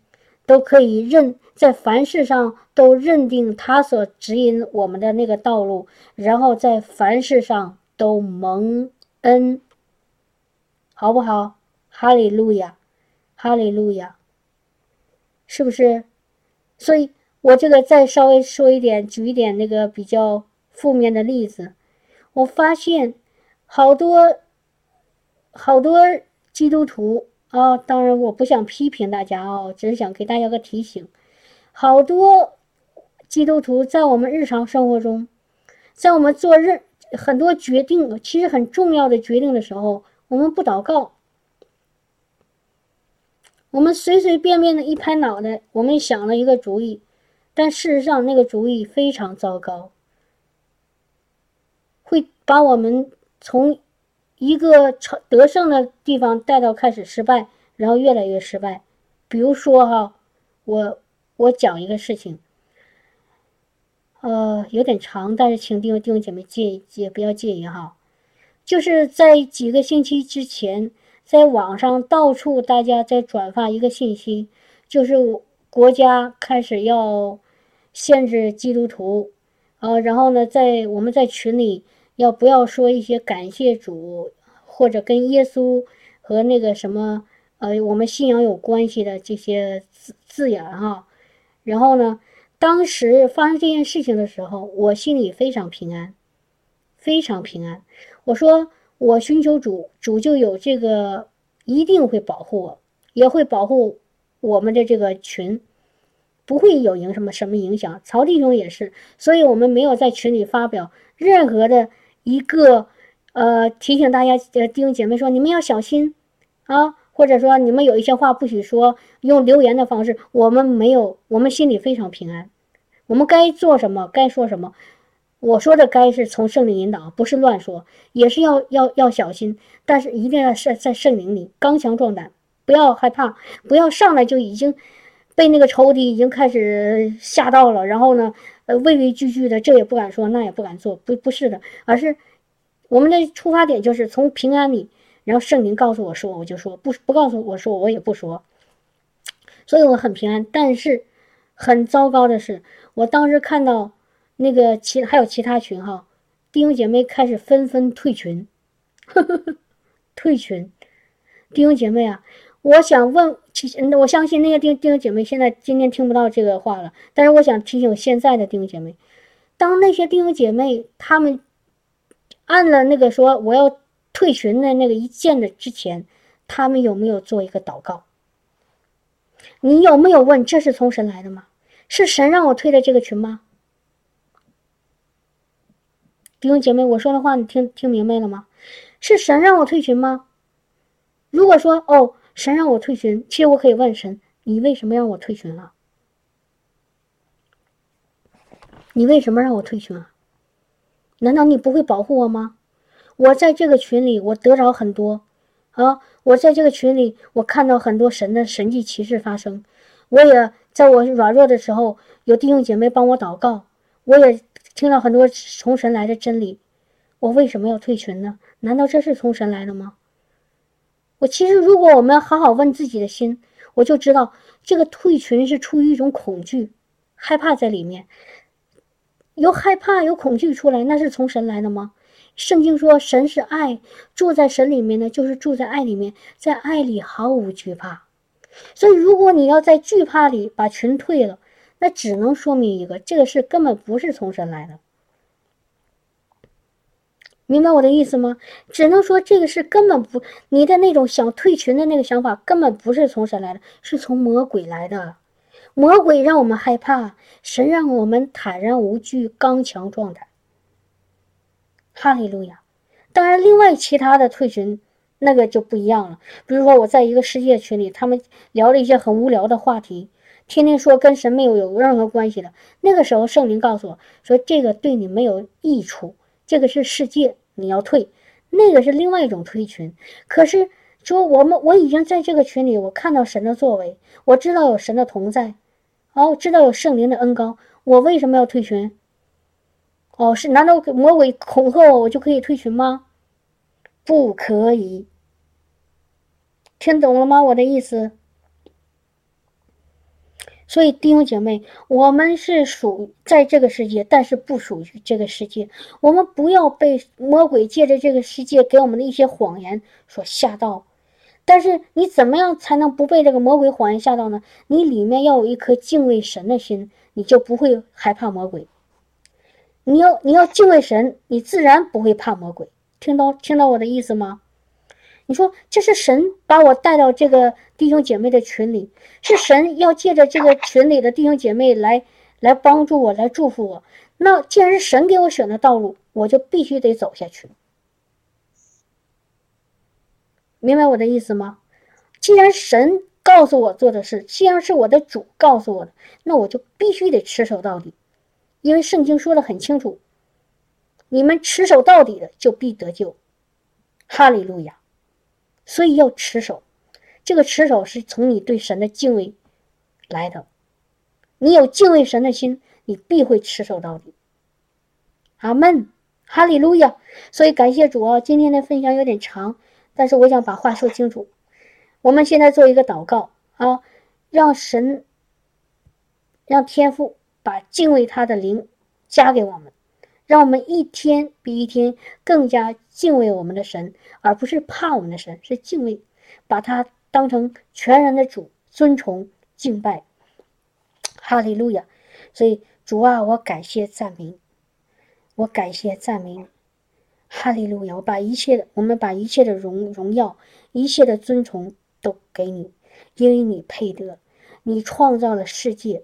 都可以认在凡事上都认定他所指引我们的那个道路，然后在凡事上都蒙恩，好不好？哈利路亚，哈利路亚，是不是？所以我这个再稍微说一点，举一点那个比较负面的例子，我发现。好多好多基督徒啊，当然我不想批评大家啊，只是想给大家个提醒。好多基督徒在我们日常生活中，在我们做任很多决定，其实很重要的决定的时候，我们不祷告，我们随随便便的一拍脑袋，我们想了一个主意，但事实上那个主意非常糟糕，会把我们。从一个成得胜的地方带到开始失败，然后越来越失败。比如说哈，我我讲一个事情，呃，有点长，但是请弟兄弟兄姐妹介介不要介意哈。就是在几个星期之前，在网上到处大家在转发一个信息，就是国家开始要限制基督徒，啊，然后呢，在我们在群里。要不要说一些感谢主，或者跟耶稣和那个什么呃我们信仰有关系的这些字字眼哈？然后呢，当时发生这件事情的时候，我心里非常平安，非常平安。我说我寻求主，主就有这个一定会保护我，也会保护我们的这个群，不会有影什么什么影响。曹弟兄也是，所以我们没有在群里发表任何的。一个，呃，提醒大家，呃，弟兄姐妹说，你们要小心，啊，或者说你们有一些话不许说，用留言的方式，我们没有，我们心里非常平安，我们该做什么，该说什么，我说的该是从圣灵引导，不是乱说，也是要要要小心，但是一定要是在圣灵里刚强壮胆，不要害怕，不要上来就已经被那个仇敌已经开始吓到了，然后呢？呃，畏畏惧惧的，这也不敢说，那也不敢做，不不是的，而是我们的出发点就是从平安里，然后圣灵告诉我说，我就说不不告诉我说，我也不说，所以我很平安。但是很糟糕的是，我当时看到那个其还有其他群哈，弟兄姐妹开始纷纷退群，呵呵呵退群。弟兄姐妹啊，我想问，其实我相信那些弟弟兄姐妹现在今天听不到这个话了，但是我想提醒现在的弟兄姐妹，当那些弟兄姐妹他们按了那个说我要退群的那个一键的之前，他们有没有做一个祷告？你有没有问这是从神来的吗？是神让我退的这个群吗？弟兄姐妹，我说的话你听听明白了吗？是神让我退群吗？如果说哦，神让我退群，其实我可以问神：你为什么让我退群了？你为什么让我退群啊？难道你不会保护我吗？我在这个群里，我得着很多。啊！我在这个群里，我看到很多神的神迹奇事发生。我也在我软弱的时候，有弟兄姐妹帮我祷告。我也听到很多从神来的真理。我为什么要退群呢？难道这是从神来的吗？我其实，如果我们好好问自己的心，我就知道这个退群是出于一种恐惧、害怕在里面。有害怕、有恐惧出来，那是从神来的吗？圣经说，神是爱，住在神里面呢，就是住在爱里面，在爱里毫无惧怕。所以，如果你要在惧怕里把群退了，那只能说明一个，这个事根本不是从神来的。明白我的意思吗？只能说这个是根本不，你的那种想退群的那个想法根本不是从神来的，是从魔鬼来的。魔鬼让我们害怕，神让我们坦然无惧、刚强状态。哈利路亚！当然，另外其他的退群那个就不一样了。比如说，我在一个世界群里，他们聊了一些很无聊的话题，天天说跟神没有有任何关系的。那个时候，圣灵告诉我说，这个对你没有益处，这个是世界，你要退。那个是另外一种退群。可是说我们我已经在这个群里，我看到神的作为，我知道有神的同在，哦，知道有圣灵的恩高，我为什么要退群？哦，是？难道魔鬼恐吓我，我就可以退群吗？不可以。听懂了吗？我的意思。所以弟兄姐妹，我们是属在这个世界，但是不属于这个世界。我们不要被魔鬼借着这个世界给我们的一些谎言所吓到。但是你怎么样才能不被这个魔鬼谎言吓到呢？你里面要有一颗敬畏神的心，你就不会害怕魔鬼。你要你要敬畏神，你自然不会怕魔鬼。听到听到我的意思吗？你说这是神把我带到这个弟兄姐妹的群里，是神要借着这个群里的弟兄姐妹来来帮助我，来祝福我。那既然是神给我选的道路，我就必须得走下去。明白我的意思吗？既然神告诉我做的事，既然是我的主告诉我的，那我就必须得持守到底。因为圣经说的很清楚，你们持守到底的就必得救，哈利路亚！所以要持守，这个持守是从你对神的敬畏来的。你有敬畏神的心，你必会持守到底。阿门，哈利路亚！所以感谢主啊！今天的分享有点长，但是我想把话说清楚。我们现在做一个祷告啊，让神，让天父。把敬畏他的灵加给我们，让我们一天比一天更加敬畏我们的神，而不是怕我们的神，是敬畏，把他当成全然的主，尊崇敬拜。哈利路亚！所以主啊，我感谢赞美，我感谢赞美。哈利路亚！我把一切的，我们把一切的荣荣耀，一切的尊崇都给你，因为你配得，你创造了世界。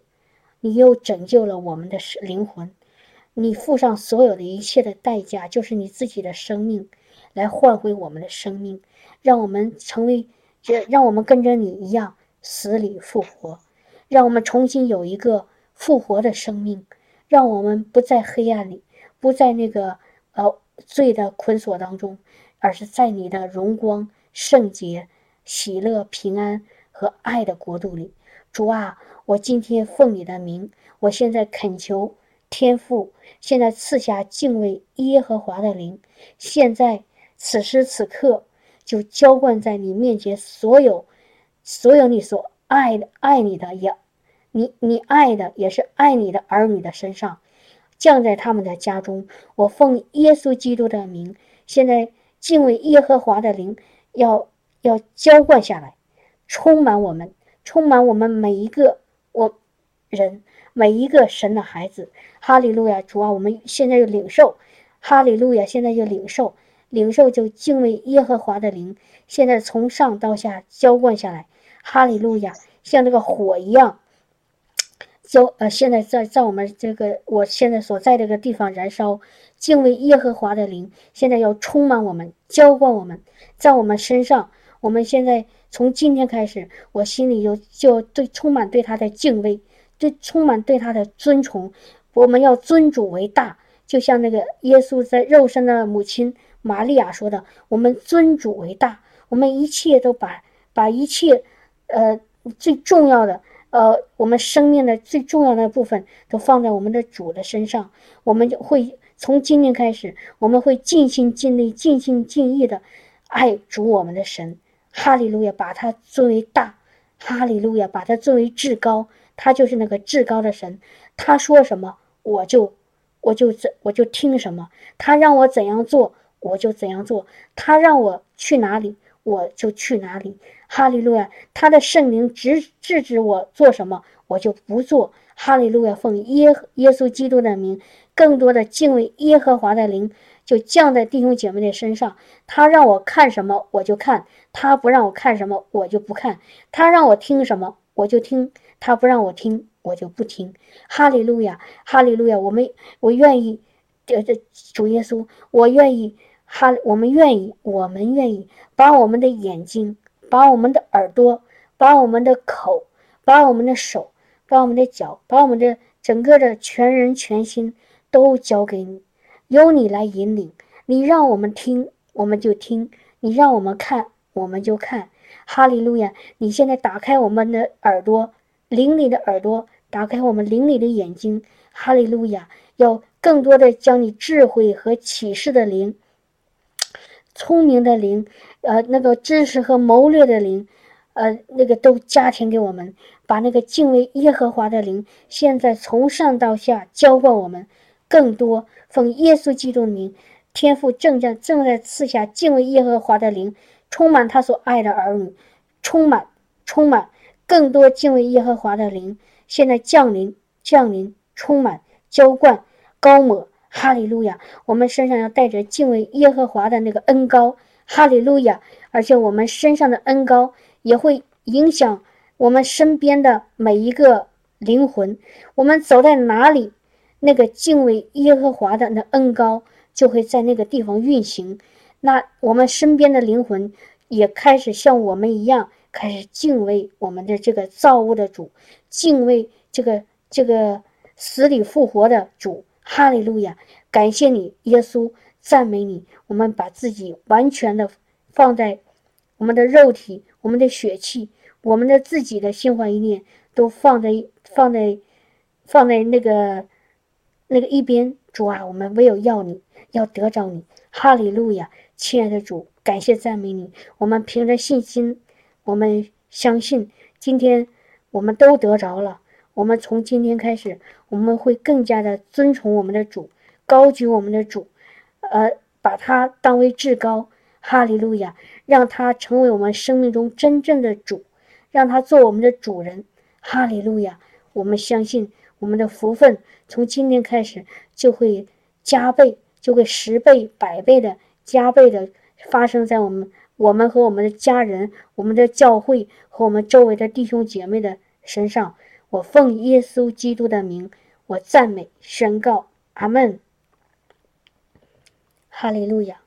你又拯救了我们的灵魂，你付上所有的一切的代价，就是你自己的生命，来换回我们的生命，让我们成为，这让我们跟着你一样死里复活，让我们重新有一个复活的生命，让我们不在黑暗里，不在那个呃罪的捆锁当中，而是在你的荣光、圣洁、喜乐、平安和爱的国度里，主啊。我今天奉你的名，我现在恳求天父，现在赐下敬畏耶和华的灵，现在此时此刻就浇灌在你面前，所有所有你所爱的爱你的也你你爱的也是爱你的儿女的身上，降在他们的家中。我奉耶稣基督的名，现在敬畏耶和华的灵要要浇灌下来，充满我们，充满我们每一个我人，每一个神的孩子。哈利路亚，主啊，我们现在就领受，哈利路亚，现在就领受，领受就敬畏耶和华的灵，现在从上到下浇灌下来，哈利路亚，像这个火一样。就呃，现在在在我们这个我现在所在这个地方燃烧，敬畏耶和华的灵，现在要充满我们，浇灌我们，在我们身上。我们现在从今天开始，我心里就就对充满对他的敬畏，对充满对他的尊崇。我们要尊主为大，就像那个耶稣在肉身的母亲玛利亚说的：“我们尊主为大，我们一切都把把一切，呃，最重要的。”呃，我们生命的最重要的部分都放在我们的主的身上，我们就会从今天开始，我们会尽心尽力、尽心尽意的爱主我们的神，哈利路亚，把他作为大，哈利路亚，把他作为至高，他就是那个至高的神，他说什么我就我就怎我就听什么，他让我怎样做我就怎样做，他让我去哪里我就去哪里。哈利路亚，他的圣灵指制止我做什么，我就不做。哈利路亚，奉耶耶稣基督的名，更多的敬畏耶和华的灵就降在弟兄姐妹的身上。他让我看什么，我就看；他不让我看什么，我就不看；他让我听什么，我就听；他不让我听，我就不听。哈利路亚，哈利路亚，我们我愿意，这这主耶稣，我愿意，哈，我们愿意，我们愿意把我们的眼睛。把我们的耳朵，把我们的口，把我们的手，把我们的脚，把我们的整个的全人全心都交给你，由你来引领。你让我们听，我们就听；你让我们看，我们就看。哈利路亚！你现在打开我们的耳朵，灵里的耳朵，打开我们灵里的眼睛。哈利路亚！要更多的将你智慧和启示的灵。聪明的灵，呃，那个知识和谋略的灵，呃，那个都加添给我们，把那个敬畏耶和华的灵，现在从上到下浇灌我们，更多奉耶稣基督的名，天父正在正在赐下敬畏耶和华的灵，充满他所爱的儿女，充满充满更多敬畏耶和华的灵，现在降临降临，充满浇灌高抹。哈利路亚！我们身上要带着敬畏耶和华的那个恩高，哈利路亚！而且我们身上的恩高也会影响我们身边的每一个灵魂。我们走在哪里，那个敬畏耶和华的那恩高就会在那个地方运行。那我们身边的灵魂也开始像我们一样，开始敬畏我们的这个造物的主，敬畏这个这个死里复活的主。哈利路亚，感谢你，耶稣，赞美你。我们把自己完全的放在我们的肉体、我们的血气、我们的自己的心怀意念，都放在放在放在那个那个一边。主啊，我们唯有要你，要得着你。哈利路亚，亲爱的主，感谢赞美你。我们凭着信心，我们相信，今天我们都得着了。我们从今天开始，我们会更加的尊崇我们的主，高举我们的主，呃，把他当为至高。哈利路亚，让他成为我们生命中真正的主，让他做我们的主人。哈利路亚，我们相信我们的福分从今天开始就会加倍，就会十倍、百倍的加倍的发生在我们、我们和我们的家人、我们的教会和我们周围的弟兄姐妹的身上。我奉耶稣基督的名，我赞美宣告，阿门，哈利路亚。